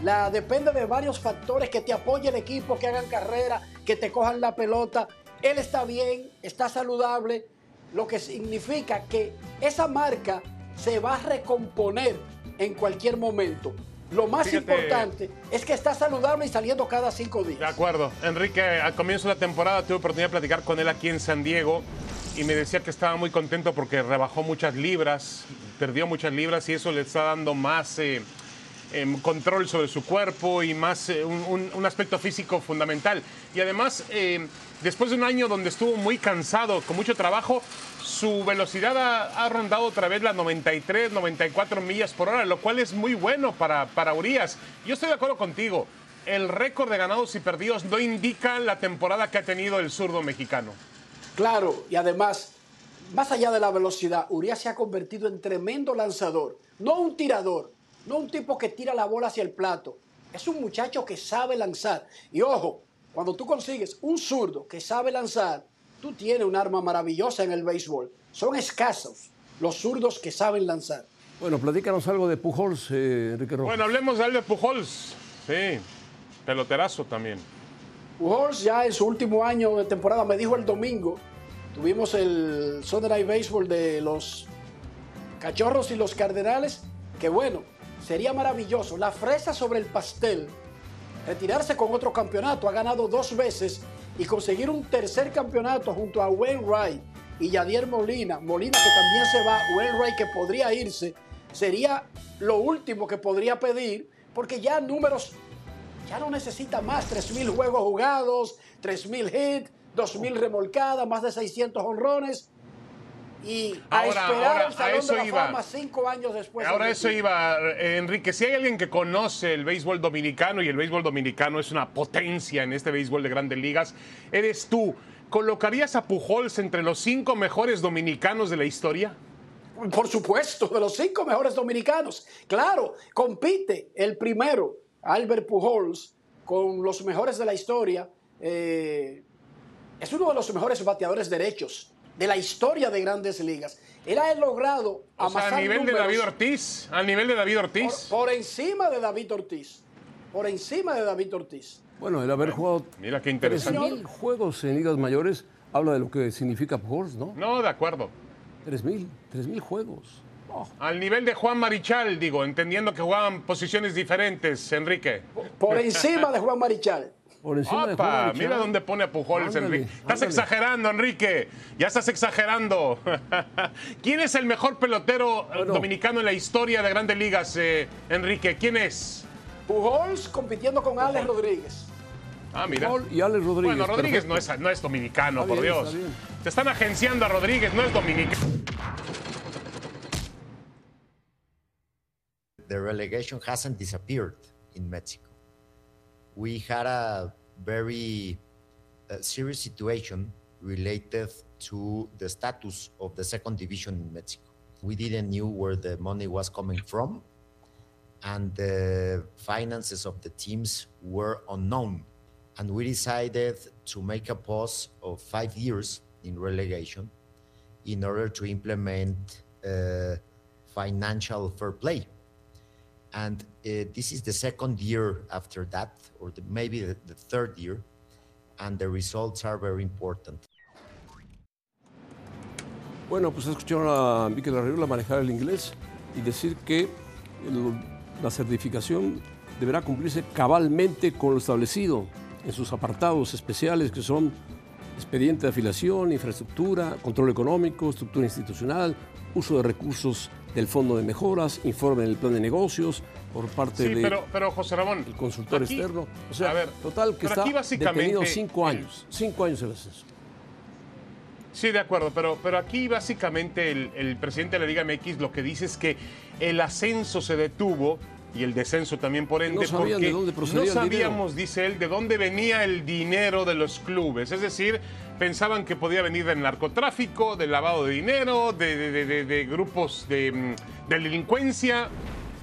[SPEAKER 8] La depende de varios factores que te apoye el equipo, que hagan carrera, que te cojan la pelota. Él está bien, está saludable, lo que significa que esa marca se va a recomponer en cualquier momento. Lo más
[SPEAKER 3] Fíjate.
[SPEAKER 8] importante es que está saludable y saliendo cada cinco días.
[SPEAKER 3] De acuerdo. Enrique, al comienzo de la temporada tuve oportunidad de platicar con él aquí en San Diego y me decía que estaba muy contento porque rebajó muchas libras, perdió muchas libras y eso le está dando más eh, em, control sobre su cuerpo y más eh, un, aspecto físico fundamental. Y además, eh, después de un año donde estuvo muy cansado, con mucho trabajo, su velocidad ha, ha rondado otra vez las 93, 94 millas por hora, lo cual es muy bueno para, para Urias. Yo estoy de acuerdo contigo. El récord de ganados y perdidos no indica la temporada que ha tenido el zurdo mexicano.
[SPEAKER 8] Claro, y además, más allá de la velocidad, Urias se ha convertido en tremendo lanzador. No un tirador, no un tipo que tira la bola hacia el plato. Es un muchacho que sabe lanzar. Y ojo, cuando tú consigues un zurdo que sabe lanzar, tú tienes un arma maravillosa en el béisbol. Son escasos los zurdos que saben lanzar.
[SPEAKER 2] Bueno, platícanos algo de Pujols, eh, Enrique Rojas.
[SPEAKER 3] Bueno, hablemos de Albert Pujols. Sí, peloterazo también.
[SPEAKER 8] Pujols ya en su último año de temporada me dijo el domingo, tuvimos el Sunday Night Baseball de los Cachorros y los Cardenales, que bueno, sería maravilloso, la fresa sobre el pastel, retirarse con otro campeonato, ha ganado dos veces y conseguir un tercer campeonato junto a Wainwright y Yadier Molina, Molina que también se va, Wainwright que podría irse, sería lo último que podría pedir, porque ya números ya no necesita más. 3.000 juegos jugados, 3.000 hits, 2.000 remolcadas, más de 600 honrones. Y a
[SPEAKER 3] Ahora,
[SPEAKER 8] esperar
[SPEAKER 3] ahora,
[SPEAKER 8] el
[SPEAKER 3] a
[SPEAKER 8] Salón
[SPEAKER 3] eso
[SPEAKER 8] de la
[SPEAKER 3] iba.
[SPEAKER 8] Fama cinco años después.
[SPEAKER 3] Ahora eso iba, eh, Enrique. Si hay alguien que conoce el béisbol dominicano y el béisbol dominicano es una potencia en este béisbol de grandes ligas, eres tú. ¿Colocarías a Pujols entre los cinco mejores dominicanos de la historia?
[SPEAKER 8] Por supuesto, de los cinco mejores dominicanos. Claro, compite el primero, Albert Pujols, con los mejores de la historia. Eh, es uno de los mejores bateadores derechos de la historia de grandes ligas. Él ha logrado
[SPEAKER 3] O sea,
[SPEAKER 8] amasar
[SPEAKER 3] a nivel de
[SPEAKER 8] números
[SPEAKER 3] David Ortiz. Al nivel de David
[SPEAKER 8] por,
[SPEAKER 3] Ortiz.
[SPEAKER 8] por encima de David Ortiz. Por encima de David Ortiz.
[SPEAKER 2] Bueno, el haber jugado
[SPEAKER 3] Mira qué interesante.
[SPEAKER 2] 3.000 juegos en ligas mayores habla de lo que significa Pujols, ¿no?
[SPEAKER 3] No, de acuerdo.
[SPEAKER 2] 3.000, 3.000 juegos. Oh,
[SPEAKER 3] Al nivel de Juan Marichal, digo, entendiendo que jugaban posiciones diferentes, Enrique.
[SPEAKER 8] Por encima de Juan Marichal.
[SPEAKER 2] Por encima de
[SPEAKER 3] mira dónde pone a Pujols,
[SPEAKER 2] Ándale,
[SPEAKER 3] Enrique. Estás
[SPEAKER 2] ándale.
[SPEAKER 3] exagerando, Enrique. Ya estás exagerando. ¿Quién es el mejor pelotero
[SPEAKER 2] Bueno.
[SPEAKER 3] dominicano en la historia de Grandes Ligas, eh, Enrique? ¿Quién es?
[SPEAKER 8] Pujols compitiendo con Alex Rodríguez.
[SPEAKER 3] Ah, mira.
[SPEAKER 2] Paul y Alex Rodríguez.
[SPEAKER 3] Bueno, Rodríguez no es, no es dominicano,
[SPEAKER 2] Está
[SPEAKER 3] por
[SPEAKER 2] bien,
[SPEAKER 3] Dios. Te están agenciando a Rodríguez, no es dominicano.
[SPEAKER 9] the relegation hasn't disappeared in Mexico. We had a very uh, serious situation related to the status of the second division in Mexico. We didn't knew where the money was coming from, and the finances of the teams were unknown. And we decided to make a pause of five years in relegation in order to implement uh, financial fair play and uh, this is the second year after that or the, maybe the, the third year and the results are very important.
[SPEAKER 2] Bueno, pues escucharon a Miquel Arriola manejar el inglés y decir que el- la certificación deberá cumplirse cabalmente con lo establecido en sus apartados especiales que son expediente de afiliación, infraestructura, control económico, estructura institucional, uso de recursos del Fondo de Mejoras, informe del plan de negocios por parte
[SPEAKER 3] Sí,
[SPEAKER 2] del
[SPEAKER 3] pero, pero José Ramón.
[SPEAKER 2] consultor
[SPEAKER 3] aquí-
[SPEAKER 2] externo. O sea,
[SPEAKER 3] a ver,
[SPEAKER 2] total que está
[SPEAKER 3] aquí básicamente
[SPEAKER 2] detenido cinco
[SPEAKER 3] el-
[SPEAKER 2] años. Cinco años el ascenso.
[SPEAKER 3] Sí, de acuerdo, pero, pero aquí básicamente el, el presidente de la Liga MX lo que dice es que el ascenso se detuvo y el descenso también por ende porque
[SPEAKER 2] de dónde procedía
[SPEAKER 3] no sabíamos, dice él, de dónde venía el dinero de los clubes. Es decir, pensaban que podía venir del narcotráfico, del lavado de dinero, de, de- de- de- grupos de, mm, de delincuencia.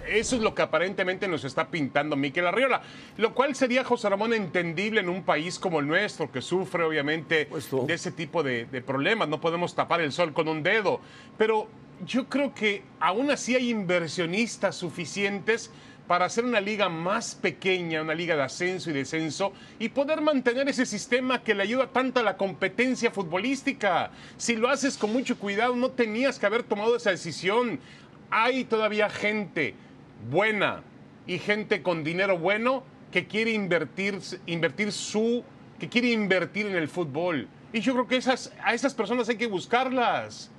[SPEAKER 3] Eso es lo que aparentemente nos está pintando Miquel Arriola, lo cual sería, José Ramón, entendible en un país como el nuestro, que sufre obviamente de ese tipo de problemas. No podemos tapar el sol con un dedo. Pero yo creo que aún así hay inversionistas suficientes para hacer una liga más pequeña, una liga de ascenso y descenso, y poder mantener ese sistema que le ayuda tanto a la competencia futbolística. Si lo haces con mucho cuidado, no tenías que haber tomado esa decisión. Hay todavía gente buena y gente con dinero bueno que quiere invertir, invertir su, que quiere invertir en el fútbol. Y yo creo que a esas personas hay que buscarlas.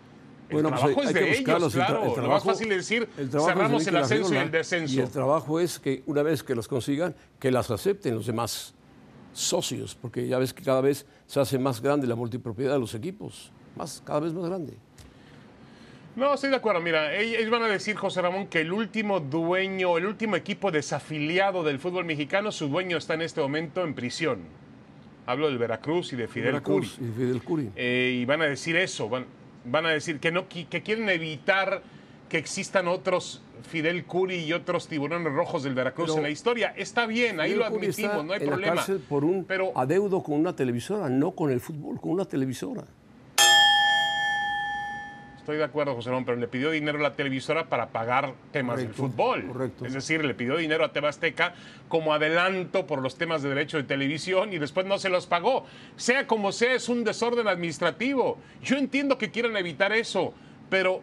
[SPEAKER 3] El
[SPEAKER 2] Bueno, pues
[SPEAKER 3] trabajo
[SPEAKER 2] hay-
[SPEAKER 3] es
[SPEAKER 2] hay
[SPEAKER 3] de
[SPEAKER 2] que
[SPEAKER 3] ellos, claro.
[SPEAKER 2] el
[SPEAKER 3] Lo más
[SPEAKER 2] trabajo-
[SPEAKER 3] fácil es decir,
[SPEAKER 2] el trabajo es de
[SPEAKER 3] cerramos el ascenso y el descenso.
[SPEAKER 2] Y el trabajo es que una vez que los consigan, que las acepten los demás socios, porque ya ves que cada vez se hace más grande la multipropiedad de los equipos, más, cada vez más grande.
[SPEAKER 3] No, estoy de acuerdo. Mira, ellos ellos van a decir, José Ramón, que el último dueño, el último equipo desafiliado del fútbol mexicano, su dueño está en este momento en prisión. Hablo del Veracruz y de Fidel
[SPEAKER 2] Veracruz
[SPEAKER 3] Curi.
[SPEAKER 2] y Fidel Curi.
[SPEAKER 3] Eh, y van a decir eso, van, van a decir que, no, que quieren evitar que existan otros Fidel Curi y otros tiburones rojos del Veracruz
[SPEAKER 2] Pero
[SPEAKER 3] en la historia. Está bien, ahí lo admitimos, no hay
[SPEAKER 2] en
[SPEAKER 3] problema.
[SPEAKER 2] La cárcel por un
[SPEAKER 3] Pero
[SPEAKER 2] adeudo con una televisora, no con el fútbol, con una televisora.
[SPEAKER 3] Estoy de acuerdo, José Ramón, pero le pidió dinero a la televisora para pagar temas
[SPEAKER 2] Correcto,
[SPEAKER 3] del fútbol.
[SPEAKER 2] correcto.
[SPEAKER 3] Es decir, le pidió dinero a Tebasteca como adelanto por los temas de derecho de televisión y después no se los pagó. Sea como sea, es un desorden administrativo. Yo entiendo que quieran evitar eso, pero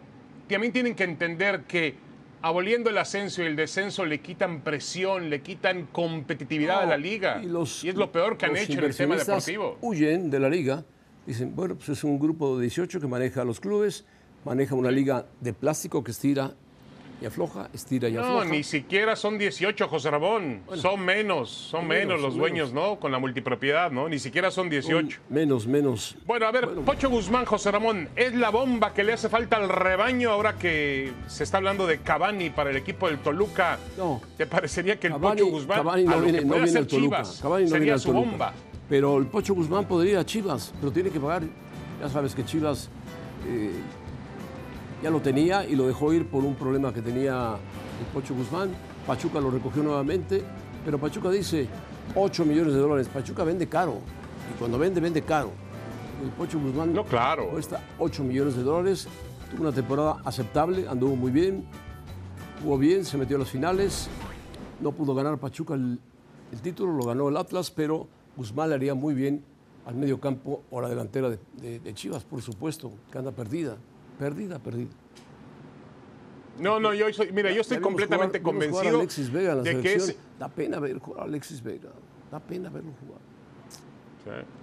[SPEAKER 3] también tienen que entender que aboliendo el ascenso y el descenso le quitan presión, le quitan competitividad a la liga.
[SPEAKER 2] y los-
[SPEAKER 3] es lo peor que han hecho en el tema deportivo.
[SPEAKER 2] Huyen de la liga. Dicen, bueno, pues es un grupo de 18 que maneja a los clubes, maneja una liga de plástico que estira y afloja, estira y
[SPEAKER 3] No,
[SPEAKER 2] afloja.
[SPEAKER 3] ni siquiera son 18, José Ramón. son menos, son menos,
[SPEAKER 2] menos,
[SPEAKER 3] los dueños, ¿no? Con la multipropiedad, ¿no? Ni siquiera son 18.
[SPEAKER 2] Menos, menos.
[SPEAKER 3] Bueno, a ver, Pocho Guzmán, José Ramón, ¿es la bomba que le hace falta al rebaño ahora que se está hablando de Cavani para el equipo del Toluca?
[SPEAKER 2] No.
[SPEAKER 3] ¿Te parecería que el
[SPEAKER 2] Cavani,
[SPEAKER 3] Pocho Guzmán
[SPEAKER 2] Cavani
[SPEAKER 3] a
[SPEAKER 2] no
[SPEAKER 3] lo
[SPEAKER 2] viene,
[SPEAKER 3] que
[SPEAKER 2] no viene al Toluca.
[SPEAKER 3] Chivas
[SPEAKER 2] Cavani no viene
[SPEAKER 3] sería
[SPEAKER 2] al
[SPEAKER 3] su
[SPEAKER 2] Toluca.
[SPEAKER 3] bomba?
[SPEAKER 2] Pero el Pocho Guzmán podría ir a Chivas, pero tiene que pagar. Ya sabes que Chivas eh, ya lo tenía y lo dejó ir por un problema que tenía el Pocho Guzmán. Pachuca lo recogió nuevamente, pero Pachuca dice 8 millones de dólares. Pachuca vende caro y cuando vende, vende caro. El Pocho Guzmán
[SPEAKER 3] No, claro.
[SPEAKER 2] cuesta 8 millones de dólares. Tuvo una temporada aceptable, anduvo muy bien, jugó bien, se metió a las finales. No pudo ganar Pachuca el, el título, lo ganó el Atlas, pero Guzmán le haría muy bien al medio campo o a la delantera de, de- de Chivas, por supuesto, que anda perdida, perdida, perdida.
[SPEAKER 3] No, no, yo soy, mira, yo estoy completamente
[SPEAKER 2] jugar-
[SPEAKER 3] convencido
[SPEAKER 2] Alexis Vega la
[SPEAKER 3] de que es
[SPEAKER 2] Da pena ver jugar a Alexis Vega, da pena verlo jugar.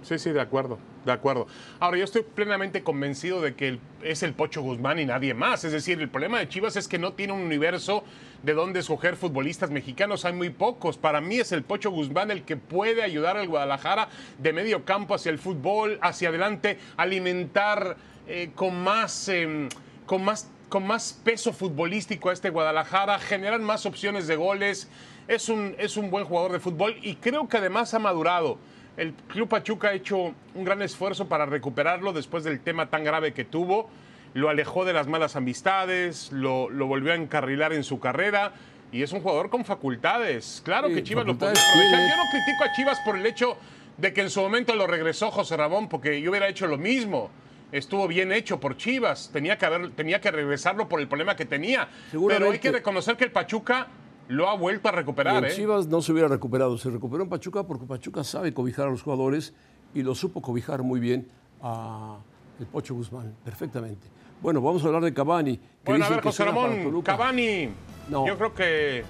[SPEAKER 3] Sí, sí, de acuerdo, de acuerdo. Ahora, yo estoy plenamente convencido de que el- es el Pocho Guzmán y nadie más. Es decir, el problema de Chivas es que no tiene un universo de donde escoger futbolistas mexicanos. Hay muy pocos. Para mí es el Pocho Guzmán el que puede ayudar al Guadalajara de medio campo hacia el fútbol, hacia adelante, alimentar eh, con más... em, con más con más peso futbolístico a este Guadalajara, generar más opciones de goles. Es un, es un buen jugador de fútbol y creo que además ha madurado. El Club Pachuca ha hecho un gran esfuerzo para recuperarlo después del tema tan grave que tuvo. Lo alejó de las malas amistades, lo, lo volvió a encarrilar en su carrera y es un jugador con facultades. Claro
[SPEAKER 2] Sí,
[SPEAKER 3] que Chivas lo puede aprovechar. Yo no critico a Chivas por el hecho de que en su momento lo regresó José Ramón, porque yo hubiera hecho lo mismo. Estuvo bien hecho por Chivas, tenía que, haber, tenía que regresarlo por el problema que tenía. Pero hay que reconocer que el Pachuca lo ha vuelto a recuperar.
[SPEAKER 2] en
[SPEAKER 3] ¿eh?
[SPEAKER 2] Chivas no se hubiera recuperado, se recuperó en Pachuca porque Pachuca sabe cobijar a los jugadores y lo supo cobijar muy bien a el Pocho Guzmán, perfectamente. Bueno, vamos a hablar de Cavani. que
[SPEAKER 3] Bueno, a ver, José Ramón. Cavani.
[SPEAKER 2] No.
[SPEAKER 3] Yo creo que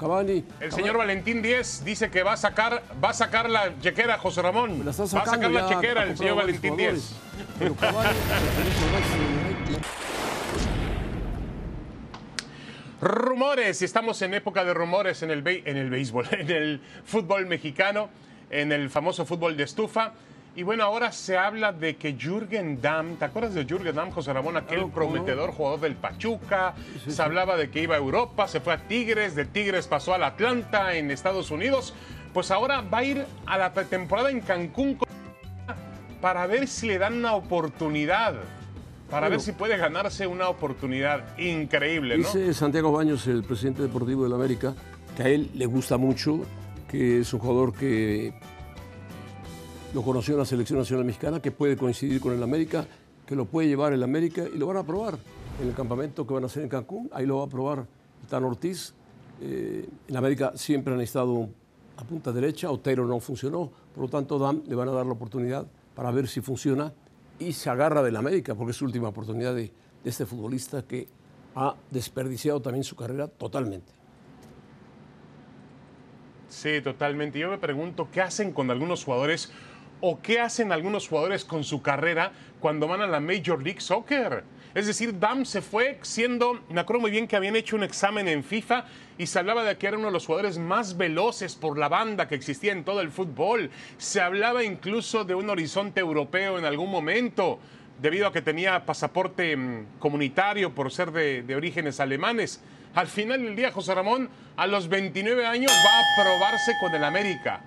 [SPEAKER 2] Cavani.
[SPEAKER 3] El señor Valentín Díez dice que va a sacar, va a sacar la chequera, José Ramón.
[SPEAKER 2] La
[SPEAKER 3] va a sacar la chequera el señor Valentín Díez.
[SPEAKER 2] Pero Cavani.
[SPEAKER 3] Rumores, y estamos en época de rumores en el, en el béisbol, en el fútbol mexicano, en el famoso fútbol de estufa. Y bueno, ahora se habla de que Jürgen Damm, ¿te acuerdas de Jürgen Damm, José Ramón? Aquel
[SPEAKER 2] Claro, cómo no.
[SPEAKER 3] prometedor jugador del Pachuca. Se hablaba de que iba a Europa, se fue a Tigres, de Tigres pasó al Atlanta en Estados Unidos. Pues ahora va a ir a la pretemporada en Cancún con- para ver si le dan una oportunidad. Para
[SPEAKER 2] Bueno.
[SPEAKER 3] ver si puede ganarse una oportunidad increíble, ¿no?
[SPEAKER 2] Dice Santiago Baños, el presidente deportivo del América, que a él le gusta mucho, que es un jugador que lo conoció la selección nacional mexicana, que puede coincidir con el América, que lo puede llevar el América y lo van a probar en el campamento que van a hacer en Cancún. Ahí lo va a probar Tan Ortiz. Eh, en América siempre han estado a punta derecha, Otero no funcionó, por lo tanto Dam le van a dar la oportunidad para ver si funciona y se agarra del América, porque es su última oportunidad de este futbolista que ha desperdiciado también su carrera totalmente.
[SPEAKER 3] Sí, totalmente. Yo me pregunto qué hacen con algunos jugadores o qué hacen algunos jugadores con su carrera cuando van a la Major League Soccer. Es decir, Dam se fue siendo, me acuerdo muy bien que habían hecho un examen en FIFA y se hablaba de que era uno de los jugadores más veloces por la banda que existía en todo el fútbol. Se hablaba incluso de un horizonte europeo en algún momento, debido a que tenía pasaporte mm, comunitario por ser de, de orígenes alemanes. Al final del día, José Ramón, a los 29 años va a probarse con el América.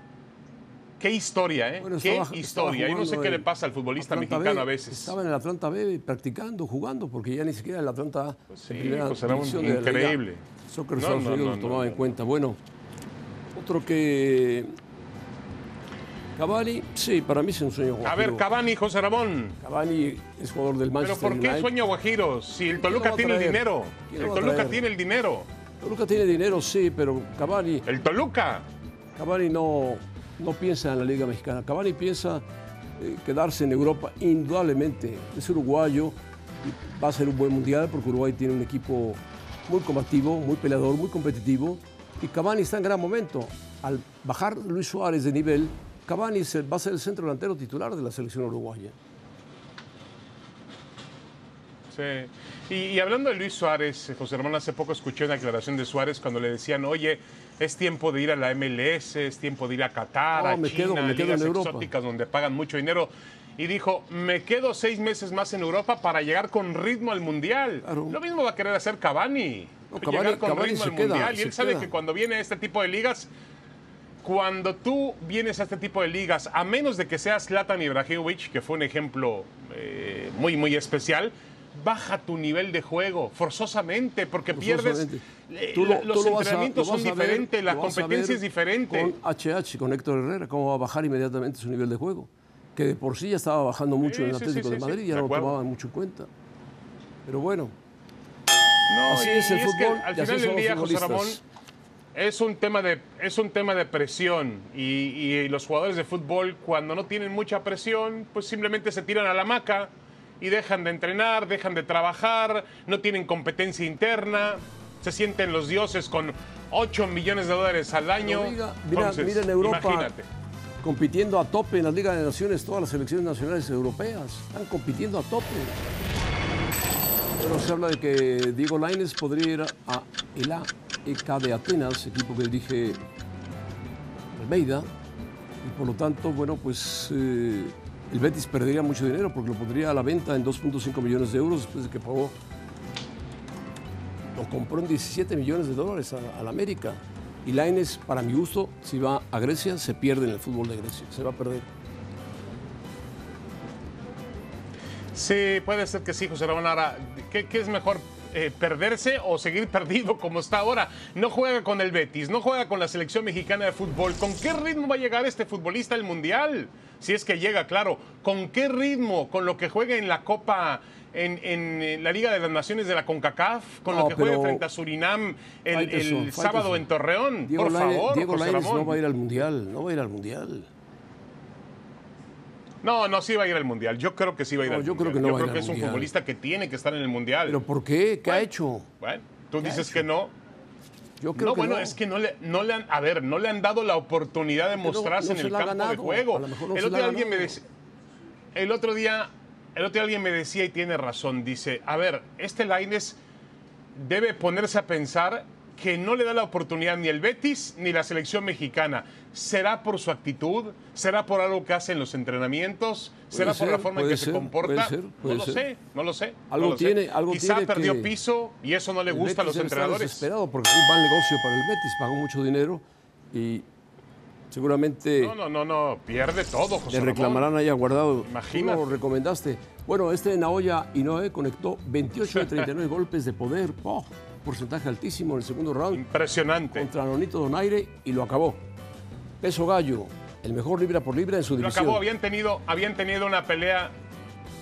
[SPEAKER 3] Qué historia, ¿eh?
[SPEAKER 2] Bueno,
[SPEAKER 3] Qué historia. Yo no sé qué le pasa al futbolista
[SPEAKER 2] Atlanta
[SPEAKER 3] mexicano
[SPEAKER 2] B.
[SPEAKER 3] a veces.
[SPEAKER 2] Estaba en el Atlanta B practicando, jugando, porque ya ni siquiera el Atlanta A,
[SPEAKER 3] Pues sí,
[SPEAKER 2] de la Liga
[SPEAKER 3] increíble.
[SPEAKER 2] Soccer
[SPEAKER 3] No,
[SPEAKER 2] Estados
[SPEAKER 3] no,
[SPEAKER 2] Unidos
[SPEAKER 3] no,
[SPEAKER 2] lo tomaba en cuenta. Bueno, otro que. Cavani, sí, para mí es un sueño
[SPEAKER 3] A
[SPEAKER 2] guajiro.
[SPEAKER 3] ver, Cavani, José Ramón.
[SPEAKER 2] Cavani es jugador del
[SPEAKER 3] ¿Pero
[SPEAKER 2] Manchester
[SPEAKER 3] por qué
[SPEAKER 2] United.
[SPEAKER 3] sueño Guajiro? Si el
[SPEAKER 2] ¿Quién lo va
[SPEAKER 3] Toluca
[SPEAKER 2] a
[SPEAKER 3] tiene el dinero.
[SPEAKER 2] ¿Quién
[SPEAKER 3] El
[SPEAKER 2] a
[SPEAKER 3] Toluca tiene el dinero.
[SPEAKER 2] Toluca tiene dinero, sí, pero Cavani,
[SPEAKER 3] El Toluca.
[SPEAKER 2] Cavani no, no piensa en la Liga Mexicana. Cavani piensa eh, quedarse en Europa, indudablemente. Es uruguayo va a ser un buen mundial porque Uruguay tiene un equipo muy combativo, muy peleador, muy competitivo. Y Cavani está en gran momento. Al bajar Luis Suárez de nivel, Cavani va a ser el centro delantero titular de la selección uruguaya.
[SPEAKER 3] Sí. Y, y hablando de Luis Suárez, eh, José Ramón, hace poco escuché una declaración de Suárez cuando le decían, oye, es tiempo de ir a la MLS, es tiempo de ir a Qatar,
[SPEAKER 2] No,
[SPEAKER 3] a
[SPEAKER 2] me
[SPEAKER 3] China,
[SPEAKER 2] quedo- me quedo
[SPEAKER 3] ligas
[SPEAKER 2] en Europa.
[SPEAKER 3] exóticas donde pagan mucho dinero. Y dijo, me quedo seis meses más en Europa para llegar con ritmo al Mundial.
[SPEAKER 2] Claro.
[SPEAKER 3] Lo mismo va a querer hacer Cavani.
[SPEAKER 2] No, Cavani-
[SPEAKER 3] llegar con
[SPEAKER 2] Cavani
[SPEAKER 3] ritmo al
[SPEAKER 2] queda,
[SPEAKER 3] Mundial. Y él sabe
[SPEAKER 2] queda.
[SPEAKER 3] que cuando viene a este tipo de ligas, cuando tú vienes a este tipo de ligas, a menos de que seas Zlatan Ibrahimovic, que fue un ejemplo eh, muy, muy especial, baja tu nivel de juego forzosamente, porque pierdes.
[SPEAKER 2] Forzosamente.
[SPEAKER 3] eh,
[SPEAKER 2] Tú lo-
[SPEAKER 3] los
[SPEAKER 2] tú lo vas a-
[SPEAKER 3] entrenamientos
[SPEAKER 2] lo
[SPEAKER 3] son
[SPEAKER 2] ver-
[SPEAKER 3] diferentes, la competencia es diferente.
[SPEAKER 2] Con HH, con Héctor Herrera, cómo va a bajar inmediatamente su nivel de juego. Que de por sí ya estaba bajando mucho
[SPEAKER 3] Sí,
[SPEAKER 2] en el Atlético
[SPEAKER 3] sí,
[SPEAKER 2] de
[SPEAKER 3] sí,
[SPEAKER 2] Madrid,
[SPEAKER 3] sí,
[SPEAKER 2] ya
[SPEAKER 3] de
[SPEAKER 2] no lo tomaban mucho en cuenta. Pero bueno,
[SPEAKER 3] No,
[SPEAKER 2] así
[SPEAKER 3] y-
[SPEAKER 2] es el
[SPEAKER 3] y que
[SPEAKER 2] fútbol,
[SPEAKER 3] al
[SPEAKER 2] y así
[SPEAKER 3] final del día, José. Ramón, es un tema de, es un tema de presión. Y, y los jugadores de fútbol, cuando no tienen mucha presión, pues simplemente se tiran a la hamaca y dejan de entrenar, dejan de trabajar, no tienen competencia interna, se sienten los dioses con 8 millones de dólares al año.
[SPEAKER 2] Mira,
[SPEAKER 3] Entonces,
[SPEAKER 2] mira en Europa,
[SPEAKER 3] Imagínate.
[SPEAKER 2] compitiendo a tope en las Ligas de Naciones, todas las selecciones nacionales europeas están compitiendo a tope. Pero se habla de que Diego Lainez podría ir a el AEK de Atenas, equipo que dirige Almeida, y por lo tanto, bueno, pues eh, el Betis perdería mucho dinero porque lo pondría a la venta en 2.5 millones de euros después de que pagó, lo compró en 17 millones de dólares al América. Y Lainez, para mi gusto, si va a Grecia, se pierde en el fútbol de Grecia, se va a perder.
[SPEAKER 3] Sí, puede ser que sí, José Ramón. ¿qué, qué es mejor? eh, ¿Perderse o seguir perdido como está ahora? No juega con el Betis, no juega con la selección mexicana de fútbol. ¿Con qué ritmo va a llegar este futbolista al Mundial? Si es que llega, claro. ¿Con qué ritmo? ¿Con lo que juega en la Copa, en, en, eh, la Liga de las Naciones de la CONCACAF? ¿Con
[SPEAKER 2] No,
[SPEAKER 3] lo que juega frente a Surinam el, sábado en Torreón?
[SPEAKER 2] Diego
[SPEAKER 3] Por
[SPEAKER 2] Lainez,
[SPEAKER 3] favor,
[SPEAKER 2] Diego
[SPEAKER 3] José Ramón.
[SPEAKER 2] no va a ir al Mundial, no va a ir al Mundial.
[SPEAKER 3] No, no, sí va a ir al Mundial. Yo creo que sí va a ir
[SPEAKER 2] No,
[SPEAKER 3] al
[SPEAKER 2] yo creo
[SPEAKER 3] Mundial.
[SPEAKER 2] que no
[SPEAKER 3] Yo
[SPEAKER 2] va
[SPEAKER 3] creo
[SPEAKER 2] ir
[SPEAKER 3] que es un
[SPEAKER 2] Mundial.
[SPEAKER 3] futbolista que tiene que estar en el Mundial.
[SPEAKER 2] ¿Pero por qué? ¿Qué ha hecho?
[SPEAKER 3] Bueno, tú
[SPEAKER 2] ¿Qué ha
[SPEAKER 3] dices
[SPEAKER 2] hecho?
[SPEAKER 3] que no.
[SPEAKER 2] Yo creo
[SPEAKER 3] no,
[SPEAKER 2] que
[SPEAKER 3] bueno,
[SPEAKER 2] no.
[SPEAKER 3] es que no le, no le han, a ver, no le han dado la oportunidad de mostrarse
[SPEAKER 2] no
[SPEAKER 3] en el campo de juego. el otro día alguien me decía, el otro día, el otro día alguien me decía y tiene razón, dice, a ver, este Laines debe ponerse a pensar que no le da la oportunidad ni el Betis ni la selección mexicana. ¿Será por su actitud? ¿Será por algo que hace en los entrenamientos? ¿Será por la forma en que se
[SPEAKER 2] ser,
[SPEAKER 3] comporta?
[SPEAKER 2] puede ser,
[SPEAKER 3] no lo sé, no lo sé.
[SPEAKER 2] Algo
[SPEAKER 3] no lo sé.
[SPEAKER 2] tiene- algo
[SPEAKER 3] Quizá
[SPEAKER 2] tiene
[SPEAKER 3] perdió
[SPEAKER 2] que-
[SPEAKER 3] piso y eso no le gusta a los entrenadores.
[SPEAKER 2] desesperado porque fue un mal negocio para el Betis, pagó mucho dinero y seguramente
[SPEAKER 3] No, no, no, no, pierde todo, José
[SPEAKER 2] le
[SPEAKER 3] Ramón.
[SPEAKER 2] reclamarán ahí guardado.
[SPEAKER 3] Imagínate.
[SPEAKER 2] Tú lo recomendaste. Bueno, este Naoya Inoue conectó 28 de 39 golpes de poder, oh, porcentaje altísimo en el segundo round
[SPEAKER 3] Impresionante.
[SPEAKER 2] contra Nonito Donaire y lo acabó. Peso gallo, el mejor libra por libra en su
[SPEAKER 3] Lo
[SPEAKER 2] división.
[SPEAKER 3] acabó, habían tenido, habían tenido una pelea,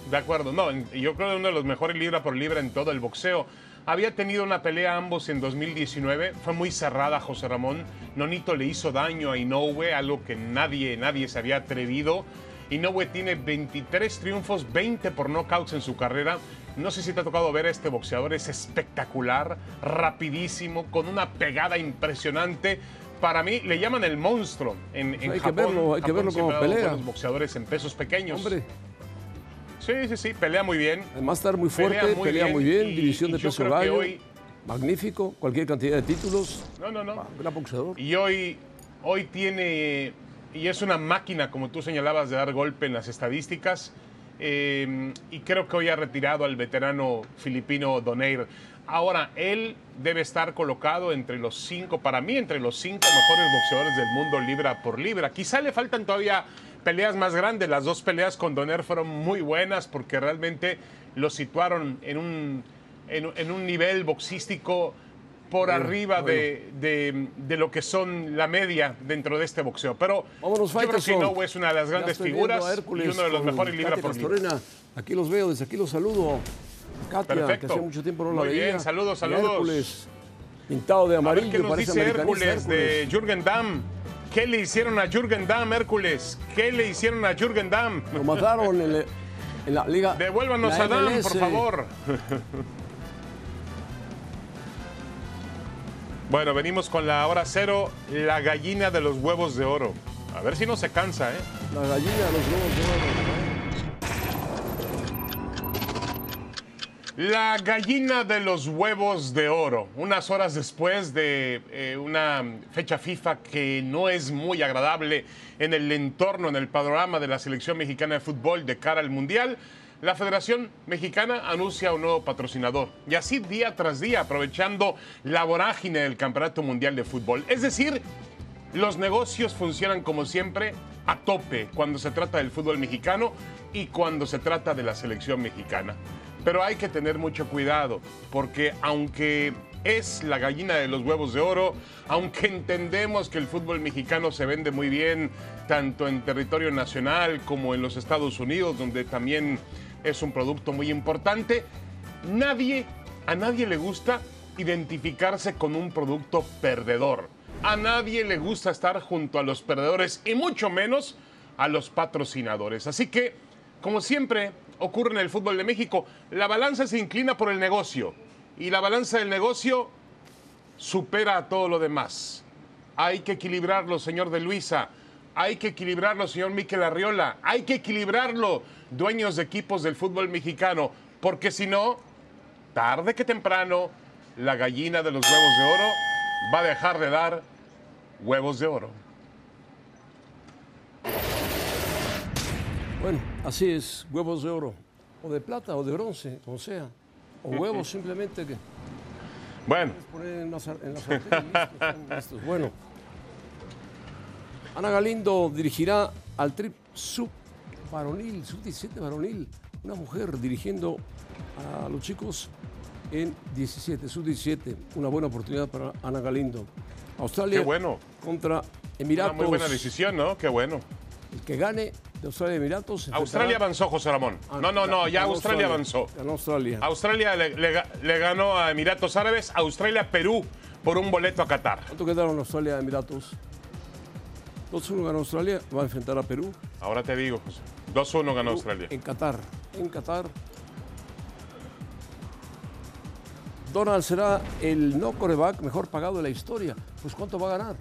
[SPEAKER 3] de acuerdo, no, yo creo que uno de los mejores libra por libra en todo el boxeo. Había tenido una pelea ambos en 2019, fue muy cerrada José Ramón. Nonito le hizo daño a Inoue, algo que nadie, nadie se había atrevido. Inoue tiene 23 triunfos, 20 por knockouts en su carrera. No sé si te ha tocado ver a este boxeador, es espectacular, rapidísimo, con una pegada impresionante. Para mí le llaman el monstruo en, en
[SPEAKER 2] hay que
[SPEAKER 3] Japón.
[SPEAKER 2] verlo, hay que
[SPEAKER 3] Japón
[SPEAKER 2] verlo
[SPEAKER 3] siempre
[SPEAKER 2] como pelea.
[SPEAKER 3] buenos boxeadores en pesos pequeños.
[SPEAKER 2] Hombre,
[SPEAKER 3] Sí, sí, sí, pelea muy bien.
[SPEAKER 2] además estar muy fuerte,
[SPEAKER 3] Pelea
[SPEAKER 2] pelea
[SPEAKER 3] muy
[SPEAKER 2] muy
[SPEAKER 3] bien
[SPEAKER 2] bien,
[SPEAKER 3] y-
[SPEAKER 2] división
[SPEAKER 3] y
[SPEAKER 2] de peso
[SPEAKER 3] que
[SPEAKER 2] gallo.
[SPEAKER 3] hoy-
[SPEAKER 2] Magnífico, cualquier cantidad de títulos.
[SPEAKER 3] No, no, no.
[SPEAKER 2] Gran boxeador.
[SPEAKER 3] Y hoy, hoy tiene, y es una máquina, como tú señalabas, de dar golpe en las estadísticas. Eh, y creo que hoy ha retirado al veterano filipino Doneir. Ahora, él debe estar colocado entre los cinco, para mí, entre los cinco mejores boxeadores del mundo libra por libra. Quizá le faltan todavía peleas más grandes. Las dos peleas con Donaire fueron muy buenas porque realmente lo situaron en un, en un nivel boxístico por
[SPEAKER 2] Bueno,
[SPEAKER 3] arriba
[SPEAKER 2] bueno.
[SPEAKER 3] de, de- de lo que son la media dentro de este boxeo. Pero
[SPEAKER 2] Vámonos,
[SPEAKER 3] yo creo que. Inoue es una de las grandes figuras
[SPEAKER 2] Hércules
[SPEAKER 3] y uno de los mejores libra por libra.
[SPEAKER 2] Aquí los veo, desde aquí los saludo. Katia,
[SPEAKER 3] Perfecto.
[SPEAKER 2] que hace mucho tiempo no la
[SPEAKER 3] Muy
[SPEAKER 2] veía.
[SPEAKER 3] bien, saludos, saludos.
[SPEAKER 2] Hércules, pintado de
[SPEAKER 3] A ver
[SPEAKER 2] amarillo,
[SPEAKER 3] qué nos dice
[SPEAKER 2] americanista.
[SPEAKER 3] Hércules de Jürgen Damm. ¿Qué le hicieron a Jürgen Damm, Hércules? ¿Qué le hicieron a Jürgen Damm?
[SPEAKER 2] Lo mataron en, el- en la liga.
[SPEAKER 3] Devuélvanos
[SPEAKER 2] la
[SPEAKER 3] a Damm, por favor. Bueno, venimos con la hora cero, la gallina de los huevos de oro. A ver si no se cansa, ¿eh?
[SPEAKER 2] La gallina de los huevos de oro.
[SPEAKER 3] La gallina de los huevos de oro. Unas horas después de eh, una fecha FIFA que no es muy agradable en el entorno, en el panorama de la selección mexicana de fútbol de cara al Mundial, la Federación Mexicana anuncia un nuevo patrocinador. Y así día tras día, aprovechando la vorágine del Campeonato Mundial de Fútbol. Es decir, los negocios funcionan como siempre a tope cuando se trata del fútbol mexicano y cuando se trata de la selección mexicana. Pero hay que tener mucho cuidado porque aunque es la gallina de los huevos de oro, aunque entendemos que el fútbol mexicano se vende muy bien tanto en territorio nacional como en los Estados Unidos, donde también es un producto muy importante, nadie, a nadie le gusta identificarse con un producto perdedor. A nadie le gusta estar junto a los perdedores y mucho menos a los patrocinadores. Así que, como siempre ocurre en el fútbol de México, la balanza se inclina por el negocio y la balanza del negocio supera a todo lo demás. Hay que equilibrarlo, señor de Luisa. Hay que equilibrarlo, señor Miquel Arriola. Hay que equilibrarlo, dueños de equipos del fútbol mexicano. Porque si no, tarde que temprano, la gallina de los huevos de oro va a dejar de dar huevos de oro.
[SPEAKER 2] Bueno, así es, huevos de oro. O de plata o de bronce, como sea. O huevos simplemente que
[SPEAKER 3] Bueno,
[SPEAKER 2] poner en la, sar- en la sartén listos. Bueno, Ana Galindo dirigirá al trip sub varonil, sub 17 varonil. Una mujer dirigiendo a los chicos en 17, sub 17. Una buena oportunidad para Ana Galindo. Australia
[SPEAKER 3] Qué bueno.
[SPEAKER 2] contra
[SPEAKER 3] una
[SPEAKER 2] Emiratos.
[SPEAKER 3] muy buena decisión, ¿no? Qué bueno.
[SPEAKER 2] El que gane de Australia y Emiratos.
[SPEAKER 3] Australia avanzó, José Ramón.
[SPEAKER 2] Ah,
[SPEAKER 3] No, no, no, ya Australia avanzó.
[SPEAKER 2] Ganó Australia.
[SPEAKER 3] Australia le, le ga- le ganó a Emiratos Árabes, Australia, Perú por un boleto a Qatar.
[SPEAKER 2] ¿Cuánto quedaron Australia y Emiratos? 2-1 ganó Australia, va a enfrentar a Perú.
[SPEAKER 3] Ahora te digo, José. 2-1 ganó Australia.
[SPEAKER 2] En Qatar. En Qatar. Donald será el no coreback mejor pagado de la historia. Pues ¿cuánto va a ganar?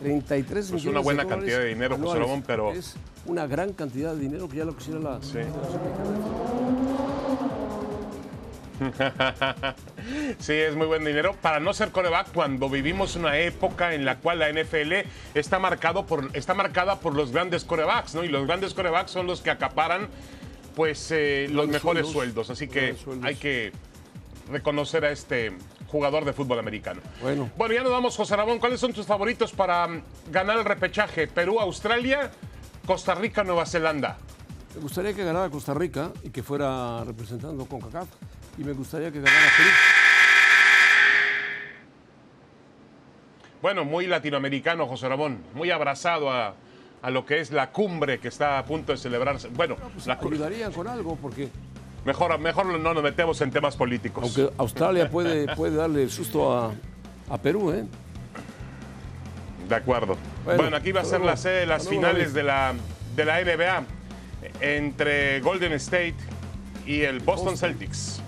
[SPEAKER 2] 33
[SPEAKER 3] Pues
[SPEAKER 2] millones
[SPEAKER 3] una buena
[SPEAKER 2] de
[SPEAKER 3] cantidad de dinero, José. Ramón, pero-
[SPEAKER 2] Es una gran cantidad de dinero que ya lo quisiera la
[SPEAKER 3] Sí.
[SPEAKER 2] Fútbol.
[SPEAKER 3] Sí, es muy buen dinero. Para no ser coreback, cuando vivimos una época en la cual la NFL está, marcado por, está marcada por los grandes corebacks, ¿no? Y los grandes corebacks son los que acaparan, pues, eh, los mejores
[SPEAKER 2] sueldos.
[SPEAKER 3] sueldos. Así que
[SPEAKER 2] sueldos.
[SPEAKER 3] hay que reconocer a este jugador de fútbol americano.
[SPEAKER 2] Bueno.
[SPEAKER 3] Bueno, ya nos vamos, José Ramón. ¿Cuáles son tus favoritos para mm, ganar el repechaje? Perú, Australia, Costa Rica, Nueva Zelanda.
[SPEAKER 2] Me gustaría que ganara Costa Rica y que fuera representando con CACAF. Y me gustaría que ganara Perú.
[SPEAKER 3] Bueno, muy latinoamericano, José Ramón, muy abrazado a, a lo que es la cumbre que está a punto de celebrarse. Bueno, la cu-
[SPEAKER 2] Ayudarían con algo porque
[SPEAKER 3] mejor, mejor no nos metemos en temas políticos.
[SPEAKER 2] aunque Australia puede, puede darle susto a, a Perú, ¿eh?
[SPEAKER 3] De acuerdo. Bueno,
[SPEAKER 2] Bueno,
[SPEAKER 3] aquí va a ser
[SPEAKER 2] luego.
[SPEAKER 3] la sede de las finales de la, de la NBA entre Golden State y el Boston
[SPEAKER 2] Boston.
[SPEAKER 3] Celtics.